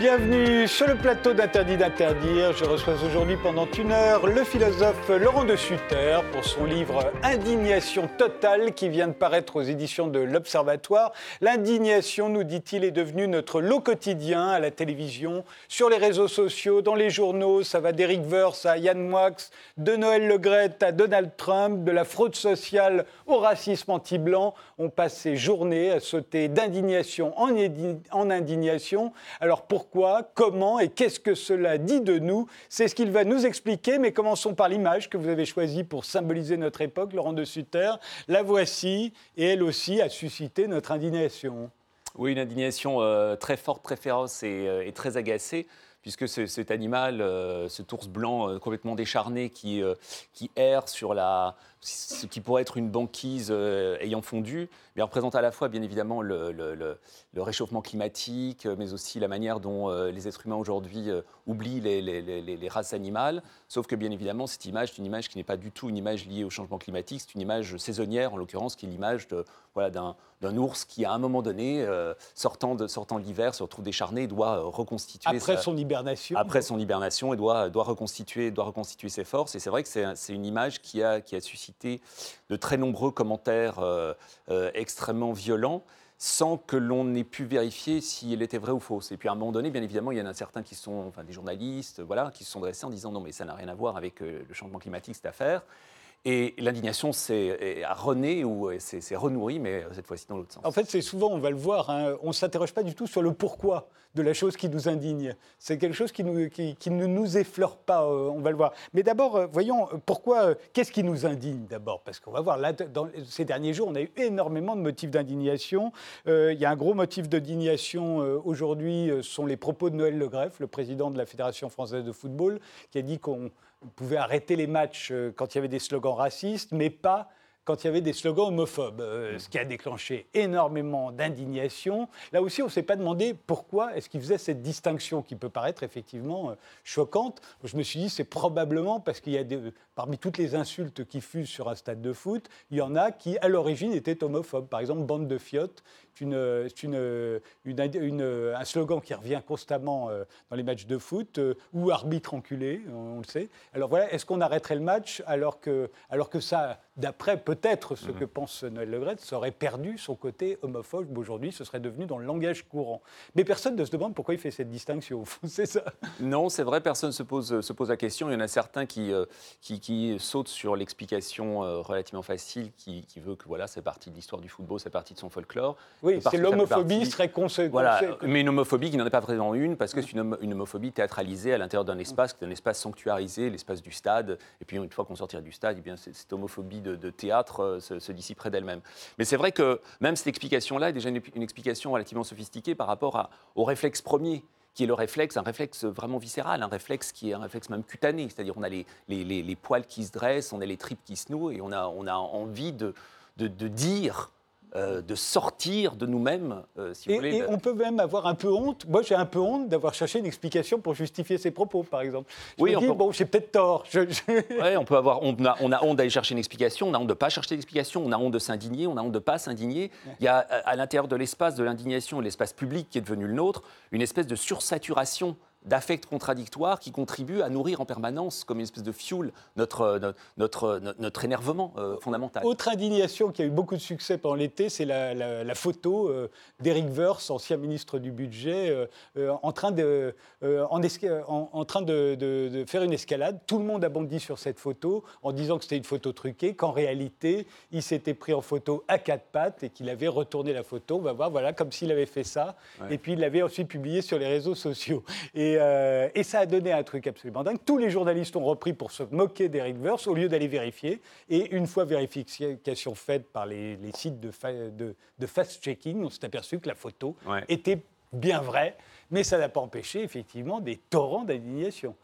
Bienvenue sur le plateau d'Interdit d'interdire. Je reçois aujourd'hui pendant une heure le philosophe Laurent de Sutter pour son livre Indignation totale qui vient de paraître aux éditions de l'Observatoire. L'indignation, nous dit-il, est devenue notre lot quotidien à la télévision, sur les réseaux sociaux, dans les journaux. Ça va d'Eric Verse à Yann Moix, de Noël Legrette à Donald Trump, de la fraude sociale au racisme anti-blanc. On passe ces journées à sauter d'indignation en, en indignation. Alors pourquoi pourquoi, comment et qu'est-ce que cela dit de nous. C'est ce qu'il va nous expliquer, mais commençons par l'image que vous avez choisie pour symboliser notre époque, Laurent de Sutter. La voici, et elle aussi a suscité notre indignation. Oui, une indignation euh, très forte, très féroce et, euh, très agacée puisque cet animal, euh, ce ours blanc complètement décharné qui erre sur la, ce qui pourrait être une banquise ayant fondu, mais représente à la fois, bien évidemment, le, le, réchauffement climatique, mais aussi la manière dont euh, les êtres humains aujourd'hui euh, oublient les, les, races animales. Sauf que, bien évidemment, cette image est une image qui n'est pas du tout une image liée au changement climatique, c'est une image saisonnière, en l'occurrence, qui est l'image voilà, d'un ours qui, à un moment donné, euh, sortant de, sortant l'hiver, se retrouve décharné, doit reconstituer. Après son hibernation. Après son hibernation, et doit, doit, reconstituer, doit reconstituer ses forces. Et c'est vrai que c'est une image qui a, qui a suscité de très nombreux commentaires extrêmement violent sans que l'on ait pu vérifier s'il était vrai ou faux. Et puis à un moment donné, bien évidemment, il y en a certains qui sont, enfin des journalistes, voilà, qui se sont dressés en disant non mais ça n'a rien à voir avec euh, le changement climatique cette affaire. Et l'indignation a rené ou s'est renourrie, mais cette fois-ci dans l'autre sens. En fait, c'est souvent, on va le voir, hein, on ne s'interroge pas du tout sur le pourquoi de la chose qui nous indigne. C'est quelque chose qui, ne nous effleure pas, euh, on va le voir. Mais d'abord, euh, voyons, euh, pourquoi, qu'est-ce qui nous indigne d'abord? Parce qu'on va voir, là, dans ces derniers jours, on a eu énormément de motifs d'indignation. Il y a un gros motif d'indignation aujourd'hui, sont les propos de Noël Le le président de la Fédération française de football, qui a dit qu'on pouvait arrêter les matchs quand il y avait des slogans racistes, mais pas quand il y avait des slogans homophobes, euh, ce qui a déclenché énormément d'indignation. Là aussi, on ne s'est pas demandé pourquoi est-ce qu'il faisait cette distinction qui peut paraître effectivement euh, choquante. Je me suis dit, c'est probablement parce qu'il y a des, parmi toutes les insultes qui fusent sur un stade de foot, il y en a qui, à l'origine, étaient homophobes. Par exemple, bande de fiottes, c'est une, une, un slogan qui revient constamment euh, dans les matchs de foot, ou arbitre enculé, on, le sait. Alors voilà, est-ce qu'on arrêterait le match alors que, alors que ça, d'après peut-être ce que pense Noël Legrette, ça aurait perdu son côté homophobe. Aujourd'hui, ce serait devenu dans le langage courant. Mais personne ne se demande pourquoi il fait cette distinction, c'est ça Non, c'est vrai, personne ne se pose, se pose la question. Il y en a certains qui, euh, qui, sautent sur l'explication euh, relativement facile, qui, veut que voilà, c'est partie de l'histoire du football, c'est partie de son folklore. Oui, c'est l'homophobie serait conséquente. Voilà, mais une homophobie qui n'en est pas vraiment une, parce que c'est une, homophobie théâtralisée à l'intérieur d'un espace, un espace sanctuarisé, l'espace du stade. Et puis une fois qu'on sortira du stade, eh bien, cette homophobie de, de théâtre euh, se, se dissiperait d'elle-même. Mais c'est vrai que même cette explication-là est déjà une, explication relativement sophistiquée par rapport à, au réflexe premier qui est le réflexe, un réflexe vraiment viscéral, un réflexe qui est un réflexe même cutané, c'est-à-dire on a les, les, les, poils qui se dressent, on a les tripes qui se nouent et on a, on a envie de, de, de dire euh, de sortir de nous-mêmes, euh, si vous voulez. Et on peut même avoir un peu honte. Moi, j'ai un peu honte d'avoir cherché une explication pour justifier ses propos, par exemple. Je oui, me dis, bon, j'ai peut-être tort. Oui, on peut avoir, on a, on a honte d'aller chercher une explication, on a honte de ne pas chercher l'explication, on a honte de s'indigner, on a honte de ne pas s'indigner. Il y a à l'intérieur de l'espace de l'indignation, l'espace public qui est devenu le nôtre, une espèce de sursaturation d'affects contradictoires qui contribuent à nourrir en permanence, comme une espèce de fuel, notre, euh, notre, notre, énervement euh, fondamental. Autre indignation qui a eu beaucoup de succès pendant l'été, c'est la, photo euh, d'Eric Woerth, ancien ministre du Budget, en train, de, en, en, train de, de, faire une escalade. Tout le monde a bondi sur cette photo en disant que c'était une photo truquée, qu'en réalité, il s'était pris en photo à quatre pattes et qu'il avait retourné la photo. On va voir, voilà, comme s'il avait fait ça. Et puis, il l'avait ensuite publié sur les réseaux sociaux. Et euh, et, ça a donné un truc absolument dingue. Tous les journalistes ont repris pour se moquer d'Eric Verse au lieu d'aller vérifier. Et une fois vérification faite par les, sites de, de, fast-checking, on s'est aperçu que la photo était bien vraie, mais ça n'a pas empêché effectivement des torrents d'indignation.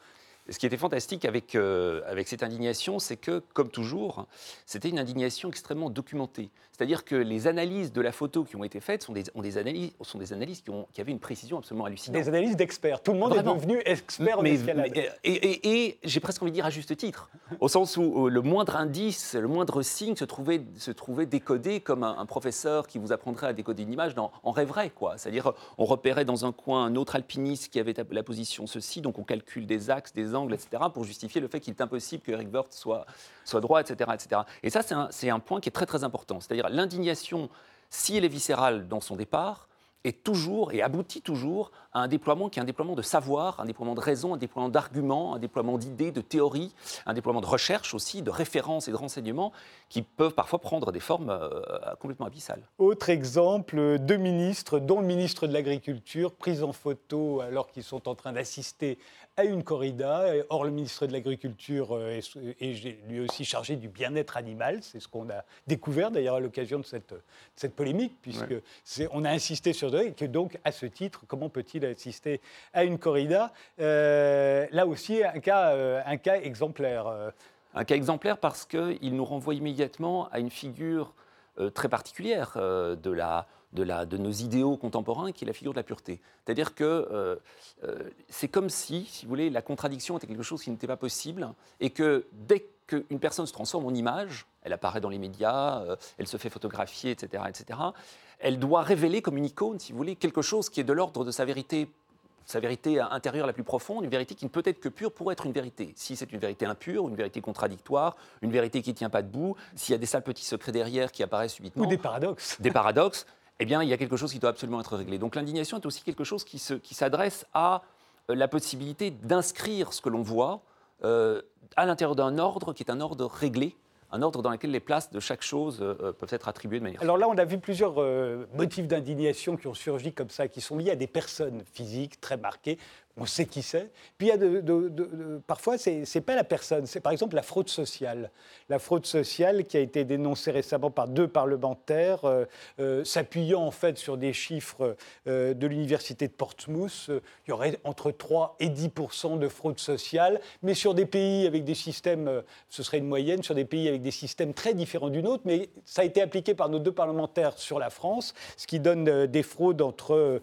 Ce qui était fantastique avec, euh, avec cette indignation, c'est que, comme toujours, c'était une indignation extrêmement documentée. C'est-à-dire que les analyses de la photo qui ont été faites sont des, ont des analyses, sont des analyses qui, ont, qui avaient une précision absolument hallucinante. Des analyses d'experts. Tout le monde est devenu expert en escalade. et, et, j'ai presque envie de dire à juste titre, au sens où le moindre indice, le moindre signe se trouvait, se trouvait décodé comme un, professeur qui vous apprendrait à décoder une image dans, en rêverait. C'est-à-dire, on repérait dans un coin un autre alpiniste qui avait la position ceci, donc on calcule des axes, des angles, etc., pour justifier le fait qu'il est impossible que Eric soit, soit droit, etc., etc. Et ça, c'est un, un point qui est très très important. C'est-à-dire l'indignation, si elle est viscérale dans son départ, est toujours et aboutit toujours à un déploiement qui est un déploiement de savoir, un déploiement de raison, un déploiement d'arguments, un déploiement d'idées, de théories, un déploiement de recherche aussi, de références et de renseignements qui peuvent parfois prendre des formes euh, complètement abyssales. Autre exemple, deux ministres, dont le ministre de l'Agriculture, pris en photo alors qu'ils sont en train d'assister à une corrida. Or, le ministre de l'Agriculture euh, est, lui aussi chargé du bien-être animal. C'est ce qu'on a découvert d'ailleurs à l'occasion de cette, cette polémique, puisque on a insisté sur et que donc, à ce titre, comment peut-il assister à une corrida euh, Là aussi, un cas, euh, un cas exemplaire. Un cas exemplaire parce qu'il nous renvoie immédiatement à une figure très particulière de la de, nos idéaux contemporains, qui est la figure de la pureté. C'est-à-dire que euh, euh, c'est comme si, si vous voulez, la contradiction était quelque chose qui n'était pas possible, et que dès qu'une personne se transforme en image, elle apparaît dans les médias, euh, elle se fait photographier, etc., etc., elle doit révéler comme une icône, si vous voulez, quelque chose qui est de l'ordre de sa vérité sa vérité intérieure la plus profonde, une vérité qui ne peut être que pure pour être une vérité. Si c'est une vérité impure, une vérité contradictoire, une vérité qui ne tient pas debout, s'il y a des sales petits secrets derrière qui apparaissent subitement. Ou des paradoxes. Des paradoxes eh bien, il y a quelque chose qui doit absolument être réglé. Donc l'indignation est aussi quelque chose qui, s'adresse à euh, la possibilité d'inscrire ce que l'on voit euh, à l'intérieur d'un ordre qui est un ordre réglé, un ordre dans lequel les places de chaque chose euh, peuvent être attribuées de manière. Alors là, on a vu plusieurs motifs d'indignation qui ont surgi comme ça, qui sont liés à des personnes physiques très marquées on sait qui c'est. Puis il y a parfois, ce n'est pas la personne, c'est par exemple la fraude sociale. La fraude sociale qui a été dénoncée récemment par deux parlementaires, euh, euh, s'appuyant en fait sur des chiffres euh, de l'université de Portsmouth. il y aurait entre 3 et 10% de fraude sociale, mais sur des pays avec des systèmes, ce serait une moyenne, sur des pays avec des systèmes très différents du nôtre, mais ça a été appliqué par nos deux parlementaires sur la France, ce qui donne des fraudes entre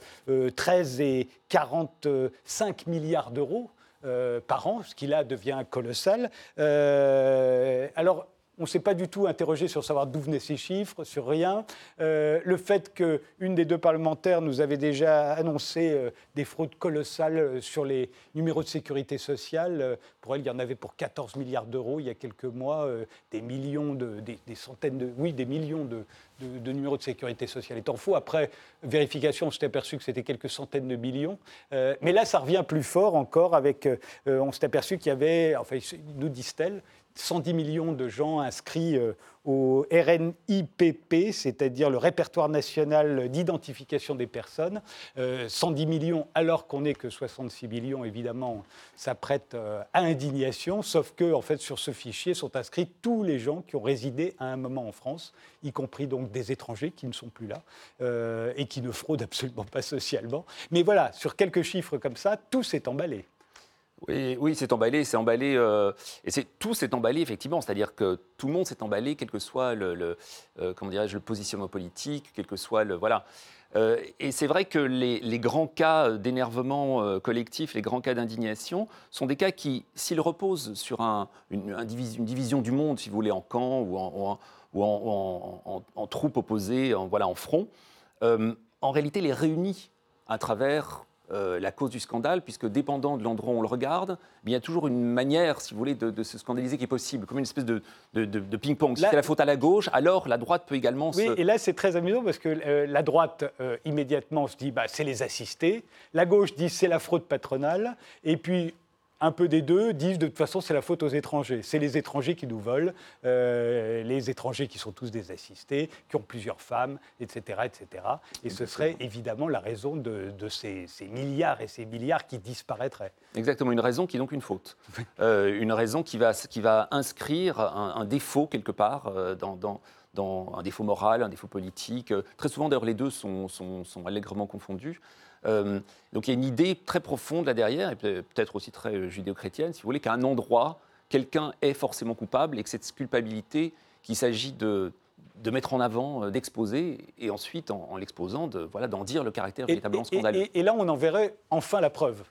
13 et 45 milliards d'euros euh, par an, ce qui là devient colossal. Euh, alors, on ne s'est pas du tout interrogé sur savoir d'où venaient ces chiffres, sur rien. Euh, le fait qu'une des deux parlementaires nous avait déjà annoncé des fraudes colossales sur les numéros de sécurité sociale, pour elle, il y en avait pour 14 milliards d'euros il y a quelques mois, des millions de, des, centaines de, oui, des millions de, de, numéros de sécurité sociale étant faux. Après vérification, on s'est aperçu que c'était quelques centaines de millions. mais là, ça revient plus fort encore avec, on s'est aperçu qu'il y avait, enfin, nous disent-elles, 110 millions de gens inscrits euh, au RNIPP, c'est-à-dire le répertoire national d'identification des personnes. 110 euh, millions alors qu'on n'est que 66 millions, évidemment, ça prête euh, à indignation, sauf que en fait, sur ce fichier sont inscrits tous les gens qui ont résidé à un moment en France, y compris donc des étrangers qui ne sont plus là et qui ne fraudent absolument pas socialement. Mais voilà, sur quelques chiffres comme ça, tout s'est emballé. Oui, c'est emballé, c'est emballé, euh, et tout s'est emballé effectivement, c'est-à-dire que tout le monde s'est emballé, quel que soit le, euh, comment dirais-je, le positionnement politique, quel que soit le voilà. Euh, et c'est vrai que les, grands cas d'énervement collectif, les grands cas d'indignation, sont des cas qui, s'ils reposent sur une, division du monde, si vous voulez, en camp ou en, ou en, troupes opposées, en, voilà, en front, en réalité les réunit à travers euh, la cause du scandale, puisque dépendant de l'endroit où on le regarde, il y a toujours une manière, si vous voulez, de, se scandaliser qui est possible, comme une espèce de, ping-pong. Si c'est la faute à la gauche, alors la droite peut également oui, et là c'est très amusant parce que euh, la droite, euh, immédiatement, se dit bah, c'est les assistés, la gauche dit c'est la fraude patronale, et puis un peu des deux disent de toute façon c'est la faute aux étrangers. C'est les étrangers qui nous volent, euh, les étrangers qui sont tous des assistés, qui ont plusieurs femmes, etc. etc. Et ce serait évidemment la raison de, ces, milliards et ces milliards qui disparaîtraient. Exactement, une raison qui est donc une faute. Euh, une raison qui va, qui va inscrire un, défaut quelque part euh, dans dans un défaut moral, un défaut politique. Très souvent, d'ailleurs, les deux sont, sont, sont allègrement confondus. Donc il y a une idée très profonde là derrière, et peut-être aussi très judéo-chrétienne, si vous voulez, qu'à un endroit, quelqu'un est forcément coupable et que cette culpabilité qu'il s'agit de, de mettre en avant, d'exposer, et ensuite, en, l'exposant, de, voilà, d'en dire le caractère véritablement scandaleux. Et, là, on en verrait enfin la preuve.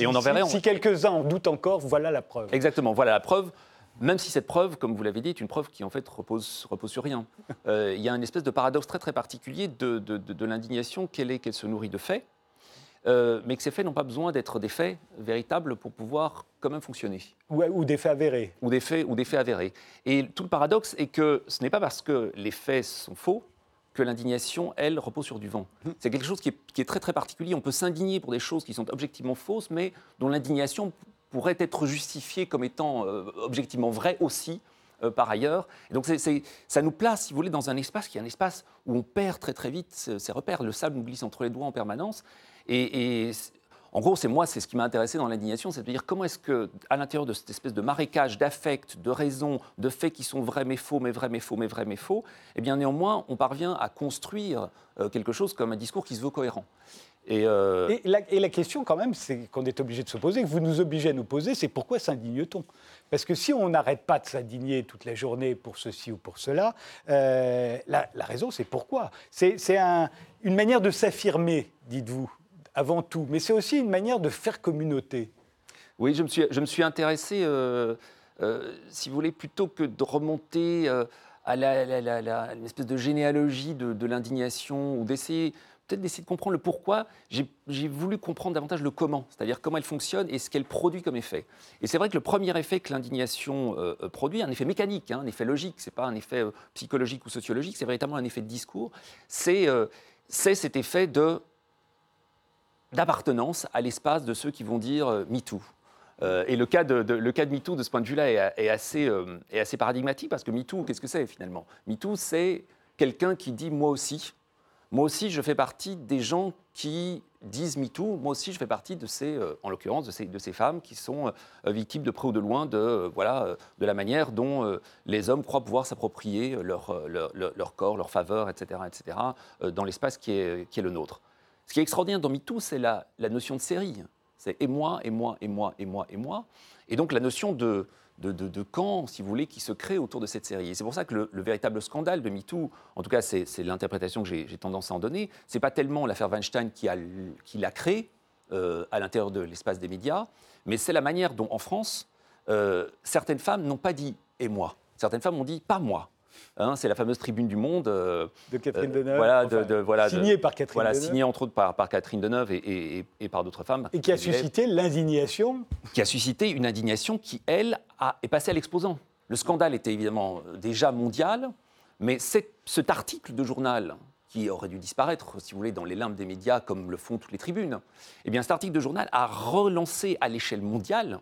et on en verrait, si, si quelques-uns en doutent encore, voilà la preuve. Exactement, voilà la preuve. Même si cette preuve, comme vous l'avez dit, est une preuve qui en fait repose, repose sur rien. Euh, il y a une espèce de paradoxe très très particulier de, de, l'indignation qu'elle est qu'elle se nourrit de faits, euh, mais que ces faits n'ont pas besoin d'être des faits véritables pour pouvoir quand même fonctionner. Ou, ou, des faits avérés. Ou des faits, ou des faits avérés. Et tout le paradoxe est que ce n'est pas parce que les faits sont faux que l'indignation, elle, repose sur du vent. Hum. C'est quelque chose qui est, qui est, très très particulier. On peut s'indigner pour des choses qui sont objectivement fausses, mais dont l'indignation pourrait être justifié comme étant euh, objectivement vrai aussi. Euh, par ailleurs. Et donc ça nous place, si vous voulez, dans un espace qui est un espace où on perd très très vite ses repères. Le sable nous glisse entre les doigts en permanence. Et, en gros, c'est moi, c'est ce qui m'a intéressé dans l'indignation, c'est de dire comment est-ce que, à l'intérieur de cette espèce de marécage d'affects, de raisons, de faits qui sont vrais mais faux, mais vrais mais faux, mais vrais mais faux, eh bien néanmoins, on parvient à construire euh, quelque chose comme un discours qui se veut cohérent. Euh, et, la, question, quand même, c'est qu'on est obligé de se poser, que vous nous obligez à nous poser, c'est pourquoi s'indigne-t-on? Parce que si on n'arrête pas de s'indigner toute la journée pour ceci ou pour cela, euh, la, raison, c'est pourquoi? C'est une manière de s'affirmer, dites-vous, avant tout, mais c'est aussi une manière de faire communauté. Oui, je me suis, je me suis intéressé, euh, si vous voulez, plutôt que de remonter à la, de généalogie de, l'indignation ou d'essayer peut-être d'essayer de comprendre le pourquoi, j'ai voulu comprendre davantage le comment, c'est-à-dire comment elle fonctionne et ce qu'elle produit comme effet. Et c'est vrai que le premier effet que l'indignation euh, euh, produit, un effet mécanique, hein, un effet logique, c'est pas un effet euh, psychologique ou sociologique, c'est véritablement un effet de discours, c'est cet effet de d'appartenance à l'espace de ceux qui vont dire MeToo. et le cas, de, le cas de MeToo, de ce point de vue-là, est, assez, est assez paradigmatique parce que MeToo, qu'est-ce que c'est finalement? MeToo, c'est quelqu'un qui dit moi aussi, moi aussi, je fais partie des gens qui disent MeToo. Moi aussi, je fais partie de ces, euh, en l'occurrence, de ces, de ces, femmes qui sont euh, victimes de près ou de loin de, euh, voilà, de la manière dont les hommes croient pouvoir s'approprier leur, leur, leur, corps, leur faveur, etc., etc., dans l'espace qui est, qui est le nôtre. Ce qui est extraordinaire dans MeToo, c'est la, notion de série. C'est et moi, et moi, et moi, et moi, et moi. Et donc la notion de, de, camp, si vous voulez, qui se crée autour de cette série. Et c'est pour ça que le, véritable scandale de MeToo, en tout cas c'est l'interprétation que j'ai tendance à en donner, c'est pas tellement l'affaire Weinstein qui l'a créé euh, à l'intérieur de l'espace des médias, mais c'est la manière dont en France, euh, certaines femmes n'ont pas dit « et moi ». Certaines femmes ont dit « pas moi ». Hein, c'est la fameuse tribune du Monde. Euh, de Catherine Deneuve. Voilà, de, voilà, signée par Catherine voilà, Signée entre autres par, par Catherine Deneuve et, et, par d'autres femmes. Et qui a suscité l'indignation Qui a suscité une indignation qui, elle, a, est passée à l'exposant. Le scandale était évidemment déjà mondial, mais cet article de journal qui aurait dû disparaître, si vous voulez, dans les limbes des médias, comme le font toutes les tribunes, eh bien, cet article de journal a relancé à l'échelle mondiale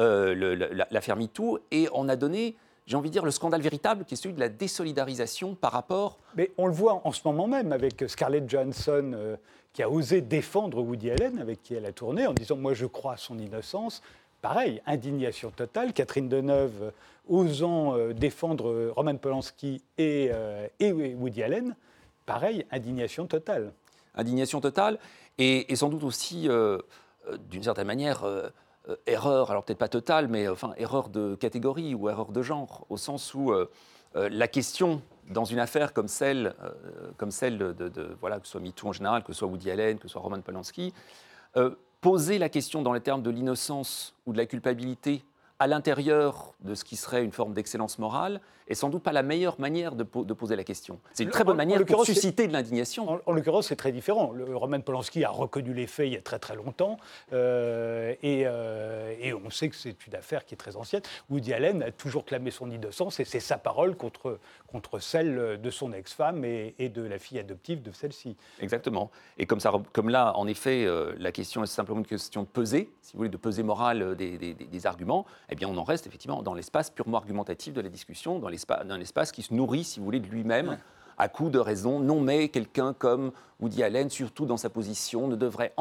euh, l'affaire MeToo et on a donné j'ai envie de dire, le scandale véritable qui est celui de la désolidarisation par rapport. Mais on le voit en ce moment même avec Scarlett Johansson euh, qui a osé défendre Woody Allen, avec qui elle a tourné, en disant Moi je crois à son innocence. Pareil, indignation totale. Catherine Deneuve euh, osant euh, défendre Roman Polanski et, et, Woody Allen. Pareil, indignation totale. Indignation totale, et, et sans doute aussi, d'une certaine manière, euh, erreur, alors peut-être pas totale, mais enfin erreur de catégorie ou erreur de genre, au sens où euh, euh, la question dans une affaire comme celle, comme celle de, voilà, que ce soit MeToo en général, que ce soit Woody Allen, que ce soit Roman Polanski, poser la question dans les termes de l'innocence ou de la culpabilité à l'intérieur de ce qui serait une forme d'excellence morale est sans doute pas la meilleure manière de, poser la question. C'est une très bonne manière de susciter de l'indignation. En, l'occurrence, c'est très différent. Le, Roman Polanski a reconnu les faits il y a très très longtemps euh, euh, et, on sait que c'est une affaire qui est très ancienne. Woody Allen a toujours clamé son innocence et c'est sa parole contre, contre celle de son ex-femme et, de la fille adoptive de celle-ci. Exactement. Et comme, ça, comme là, en effet, euh, la question est simplement une question de peser, si vous voulez, de peser morale des, des arguments eh bien, on en reste effectivement dans l'espace purement argumentatif de la discussion, dans un espace qui se nourrit, si vous voulez, de lui-même. à coup de raison, non mais quelqu'un comme Woody Allen, surtout dans sa position, ne devrait,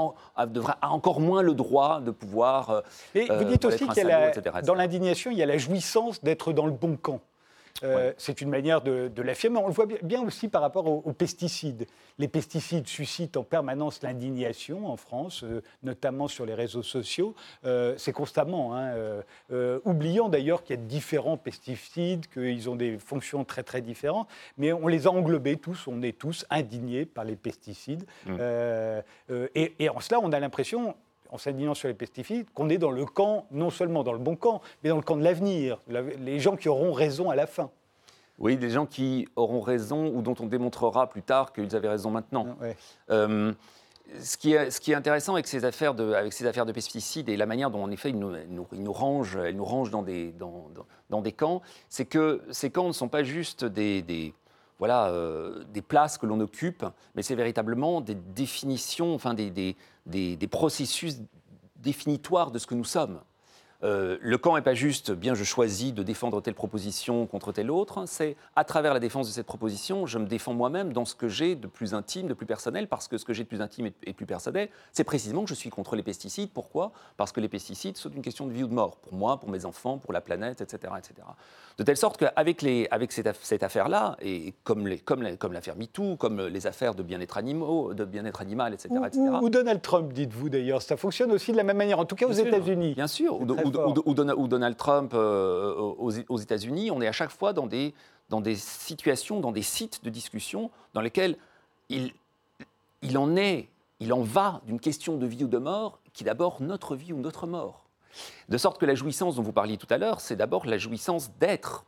devrait encore moins le droit de pouvoir. Et vous dites euh, aussi qu'il y a dans l'indignation, il y a la jouissance d'être dans le bon camp. Euh, c'est une manière de, l'affirmer. On le voit bien aussi par rapport aux, pesticides. Les pesticides suscitent en permanence l'indignation en France, euh, notamment sur les réseaux sociaux. Euh, c'est constamment. Hein, oubliant d'ailleurs qu'il y a différents pesticides, qu'ils ont des fonctions très très différentes, mais on les a englobés tous, on est tous indignés par les pesticides. Mmh. Et, et en cela, on a l'impression, en s'indignant sur les pesticides, qu'on est dans le camp, non seulement dans le bon camp, mais dans le camp de l'avenir, les gens qui auront raison à la fin. Oui, des gens qui auront raison ou dont on démontrera plus tard qu'ils avaient raison maintenant. Euh, ce, qui est, ce, qui est, intéressant avec ces, affaires de, avec ces affaires de pesticides et la manière dont, en effet, ils nous, nous, rangent, nous rangent dans, des, dans, dans, des camps, c'est que ces camps ne sont pas juste des, des voilà, euh, des places que l'on occupe, mais c'est véritablement des définitions, enfin des, des, des, processus définitoires de ce que nous sommes. Euh, le camp n'est pas juste, bien je choisis de défendre telle proposition contre telle autre, c'est à travers la défense de cette proposition, je me défends moi-même dans ce que j'ai de plus intime, de plus personnel, parce que ce que j'ai de plus intime et de plus personnel, c'est précisément que je suis contre les pesticides. Pourquoi? Parce que les pesticides sont une question de vie ou de mort, pour moi, pour mes enfants, pour la planète, etc. etc. De telle sorte qu'avec avec cette, cette affaire-là, et comme, les, comme, comme l'affaire MeToo, comme les affaires de bien-être animaux, de bien-être animal, etc. Ou, Donald Trump, dites-vous d'ailleurs, ça fonctionne aussi de la même manière, en tout cas aux États-Unis. Bien sûr, ou, Donald Trump euh, aux, États-Unis, on est à chaque fois dans des, dans des situations, dans des sites de discussion dans lesquels il, il en est, il en va d'une question de vie ou de mort qui est d'abord notre vie ou notre mort. De sorte que la jouissance dont vous parliez tout à l'heure, c'est d'abord la jouissance d'être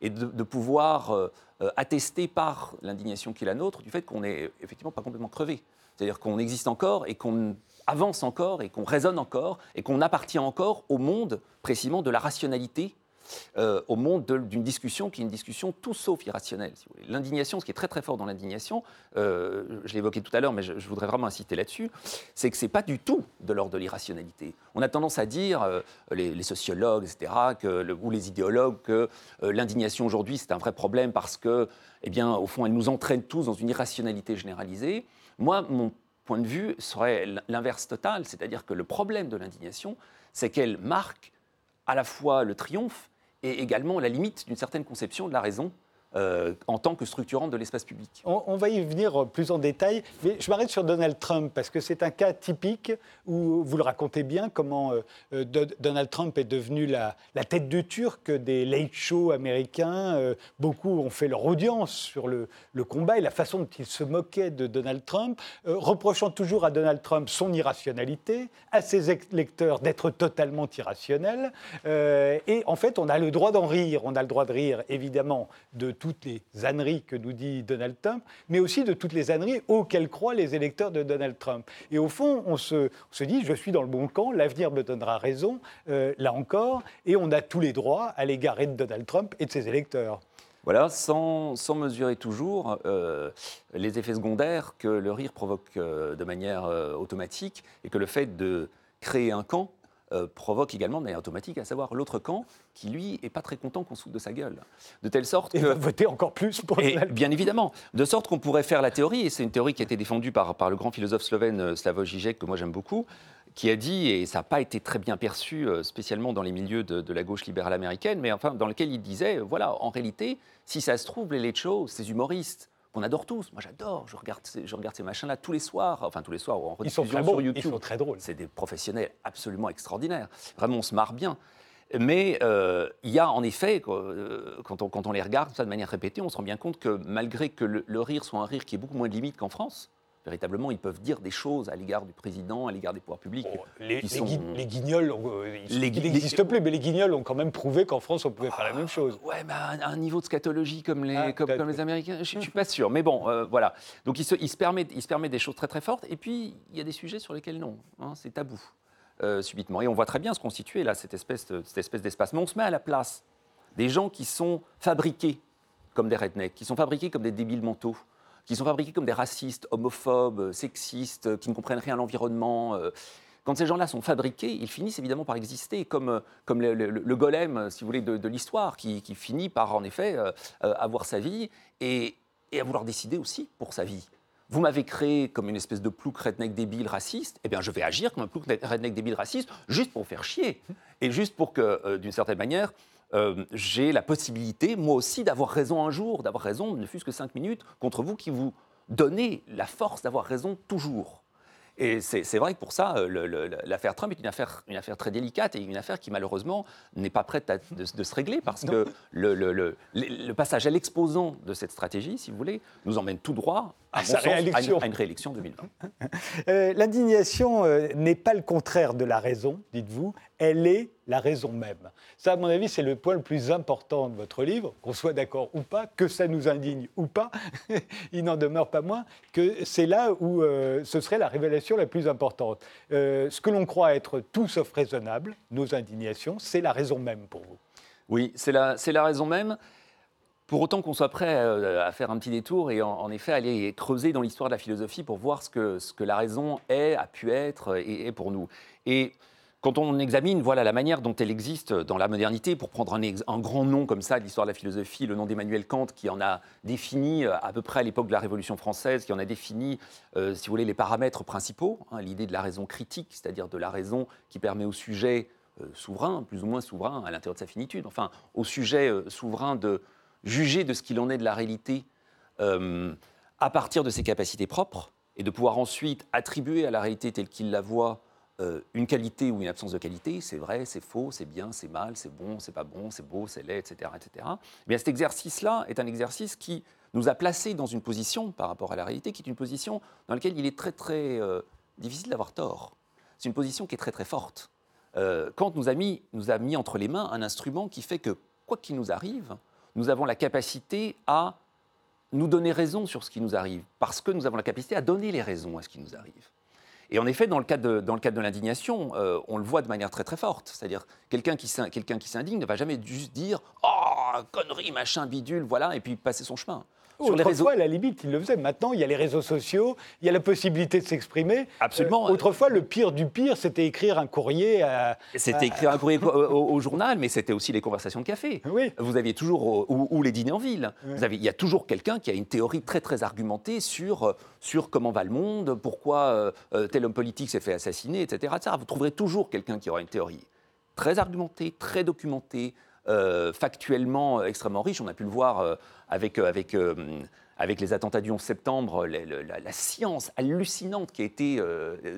et de, pouvoir euh, euh, attester par l'indignation qui est la nôtre du fait qu'on n'est effectivement pas complètement crevé. C'est-à-dire qu'on existe encore et qu'on avance encore et qu'on raisonne encore et qu'on appartient encore au monde précisément de la rationalité euh, au monde d'une discussion qui est une discussion tout sauf irrationnelle. L'indignation, ce qui est très très fort dans l'indignation, euh, je l'ai évoqué tout à l'heure, mais je, voudrais vraiment insister là-dessus, c'est que ce n'est pas du tout de l'ordre de l'irrationalité. On a tendance à dire, euh, les, sociologues, etc., ou les idéologues, que l'indignation aujourd'hui, c'est un vrai problème parce que, eh bien, au fond, elle nous entraîne tous dans une irrationalité généralisée. Moi, mon point de vue serait l'inverse total, c'est-à-dire que le problème de l'indignation, c'est qu'elle marque à la fois le triomphe et également la limite d'une certaine conception de la raison euh, en tant que structurante de l'espace public. On, va y venir plus en détail, mais je m'arrête sur Donald Trump parce que c'est un cas typique où vous le racontez bien comment euh, euh, Donald Trump est devenu la, tête de turc des late shows américains. beaucoup ont fait leur audience sur le, combat et la façon dont ils se moquaient de Donald Trump, reprochant toujours à Donald Trump son irrationalité, à ses électeurs d'être totalement irrationnel. et en fait, on a le droit d'en rire. On a le droit de rire, évidemment, de tout toutes les âneries que nous dit Donald Trump, mais aussi de toutes les âneries auxquelles croient les électeurs de Donald Trump. Et au fond, on se, se dit, je suis dans le bon camp, l'avenir me donnera raison, euh, là encore, et on a tous les droits à l'égard de Donald Trump et de ses électeurs. Voilà, sans, sans mesurer toujours euh, les effets secondaires que le rire provoque euh, de manière automatique et que le fait de créer un camp euh, provoque également de manière automatique, à savoir l'autre camp qui, lui, est pas très content qu'on soude de sa gueule. De telle sorte que... Et va voter encore plus pour et, Bien évidemment. De sorte qu'on pourrait faire la théorie, et c'est une théorie qui a été défendue par, par le grand philosophe slovène euh, Slavoj Žižek, que moi j'aime beaucoup, qui a dit, et ça n'a pas été très bien perçu, euh, spécialement dans les milieux de, la gauche libérale américaine, mais enfin dans lequel il disait, voilà, en réalité, si ça se trouve, les late shows, ces humoristes, on adore tous. Moi, j'adore. Je regarde, je regarde ces machins-là tous les soirs. Enfin, tous les soirs en rediffusion ils sont sur YouTube. Ils sont très drôles. C'est des professionnels absolument extraordinaires. Vraiment, on se marre bien. Mais euh, il y a en effet, euh, quand on, quand on les regarde ça de manière répétée, on se rend bien compte que malgré que le rire soit un rire qui est beaucoup moins limite qu'en France, véritablement, ils peuvent dire des choses à l'égard du président, à l'égard des pouvoirs publics. les, les, guignols, euh, ils n'existent plus, mais les guignols ont quand même prouvé qu'en France, on pouvait faire la même chose. Ouais, mais à un niveau de scatologie comme les, ah, comme, les Américains, je ne suis pas sûr. Mais bon, euh, voilà. Donc il se, il, se permet, il se permet des choses très très fortes. Et puis, il y a des sujets sur lesquels non. Hein, c'est tabou, euh, subitement. Et on voit très bien se constituer là, cette espèce, cette espèce d'espace. Mais on se met à la place des gens qui sont fabriqués comme des rednecks, qui sont fabriqués comme des débiles mentaux qui sont fabriqués comme des racistes, homophobes, sexistes, qui ne comprennent rien à l'environnement. Euh. Quand ces gens-là sont fabriqués, ils finissent évidemment par exister comme, euh, le, golem, si vous voulez, de, l'histoire, qui, finit par en effet euh, avoir sa vie et, et à vouloir décider aussi pour sa vie vous m'avez créé comme une espèce de plouc redneck débile raciste, eh bien je vais agir comme un plouc redneck débile raciste juste pour faire chier. Et juste pour que, d'une certaine manière, euh, j'ai la possibilité, moi aussi, d'avoir raison un jour, d'avoir raison, ne fût-ce que cinq minutes, contre vous qui vous donnez la force d'avoir raison toujours. Et c'est vrai que pour ça, euh, l'affaire Trump est une affaire, une affaire très délicate et une affaire qui malheureusement n'est pas prête de, se régler parce que le, le, passage à l'exposant de cette stratégie, si vous voulez, nous emmène tout droit à, une, réélection 2020. Euh, l'indignation euh, n'est pas le contraire de la raison, dites-vous, elle est la raison même. Ça, à mon avis, c'est le point le plus important de votre livre, qu'on soit d'accord ou pas, que ça nous indigne ou pas, il n'en demeure pas moins que c'est là où euh, ce serait la révélation la plus importante. ce que l'on croit être tout sauf raisonnable, nos indignations, c'est la raison même pour vous. Oui, c'est la, la raison même. Pour autant qu'on soit prêt euh, à, faire un petit détour et en, effet aller creuser dans l'histoire de la philosophie pour voir ce que, ce que la raison est, a pu être et est pour nous. Et quand on examine voilà, la manière dont elle existe dans la modernité, pour prendre un, grand nom comme ça de l'histoire de la philosophie, le nom d'Emmanuel Kant, qui en a défini euh, à peu près à l'époque de la Révolution française, qui en a défini, euh, si vous voulez, les paramètres principaux, hein, l'idée de la raison critique, c'est-à-dire de la raison qui permet au sujet souverain, plus ou moins souverain à l'intérieur de sa finitude, enfin au sujet souverain de, juger de ce qu'il en est de la réalité euh, à partir de ses capacités propres et de pouvoir ensuite attribuer à la réalité telle qu'il la voit euh, une qualité ou une absence de qualité, c'est vrai, c'est faux, c'est bien, c'est mal, c'est bon, c'est pas bon, c'est beau, c'est laid, etc. etc. Mais cet exercice-là est un exercice qui nous a placés dans une position par rapport à la réalité qui est une position dans laquelle il est très très euh, difficile d'avoir tort. C'est une position qui est très très forte. Kant nous a, mis, nous a mis entre les mains un instrument qui fait que, quoi qu'il nous arrive, nous avons la capacité à nous donner raison sur ce qui nous arrive, parce que nous avons la capacité à donner les raisons à ce qui nous arrive. Et en effet, dans le cadre de, de l'indignation, euh, on le voit de manière très très forte. C'est-à-dire, quelqu'un qui, quelqu'un qui s'indigne ne va jamais juste dire « Oh, connerie, machin, bidule, voilà », et puis passer son chemin. Sur autrefois, les réseaux... à la limite, il le faisait. Maintenant, il y a les réseaux sociaux, il y a la possibilité de s'exprimer. Absolument. Euh, autrefois, le pire du pire, c'était écrire un courrier à. C'était écrire un courrier au, journal, mais c'était aussi les conversations de café. Oui. Vous aviez toujours. Ou, les dîners en ville. Vous avez, il y a toujours quelqu'un qui a une théorie très, très argumentée sur, sur comment va le monde, pourquoi euh, tel homme politique s'est fait assassiner, etc., etc. Vous trouverez toujours quelqu'un qui aura une théorie très argumentée, très documentée, euh, factuellement extrêmement riche. On a pu le voir euh, avec, euh, avec, avec les attentats du 11 septembre, la, science hallucinante qui a été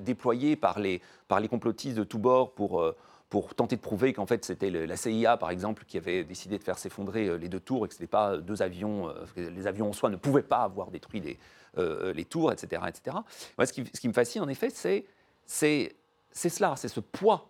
déployée par les, par les complotistes de tous bords pour pour tenter de prouver qu'en fait c'était la CIA par exemple qui avait décidé de faire s'effondrer les deux tours et que ce n'était pas deux avions, les avions en soi ne pouvaient pas avoir détruit les, les tours, etc. etc. Moi, ce, qui, ce qui me fascine en effet, c'est cela, c'est ce poids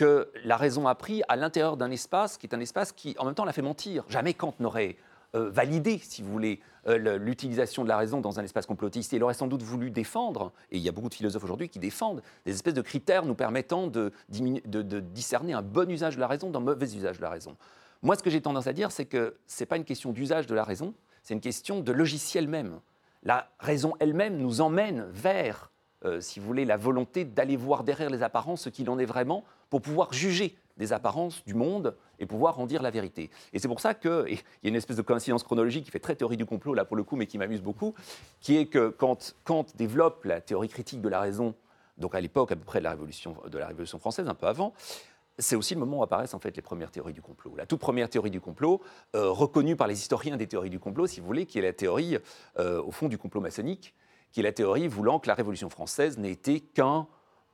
que la raison a pris à l'intérieur d'un espace qui est un espace qui, en même temps, l'a fait mentir. Jamais Kant n'aurait euh, validé, si vous voulez, euh, l'utilisation de la raison dans un espace complotiste. il aurait sans doute voulu défendre, et il y a beaucoup de philosophes aujourd'hui qui défendent, des espèces de critères nous permettant de, discerner un bon usage de la raison d'un mauvais usage de la raison. Moi, ce que j'ai tendance à dire, c'est que ce n'est pas une question d'usage de la raison, c'est une question de logiciel même. La raison elle-même nous emmène vers euh, si vous voulez, la volonté d'aller voir derrière les apparences ce qu'il en est vraiment pour pouvoir juger des apparences du monde et pouvoir en dire la vérité. Et c'est pour ça qu'il y a une espèce de coïncidence chronologique qui fait très théorie du complot, là pour le coup, mais qui m'amuse beaucoup, qui est que quand Kant développe la théorie critique de la raison, donc à l'époque à peu près de la Révolution, française, un peu avant, c'est aussi le moment où apparaissent en fait les premières théories du complot. La toute première théorie du complot, euh, reconnue par les historiens des théories du complot, si vous voulez, qui est la théorie, euh, au fond, du complot maçonnique, qui est la théorie voulant que la Révolution française n'ait été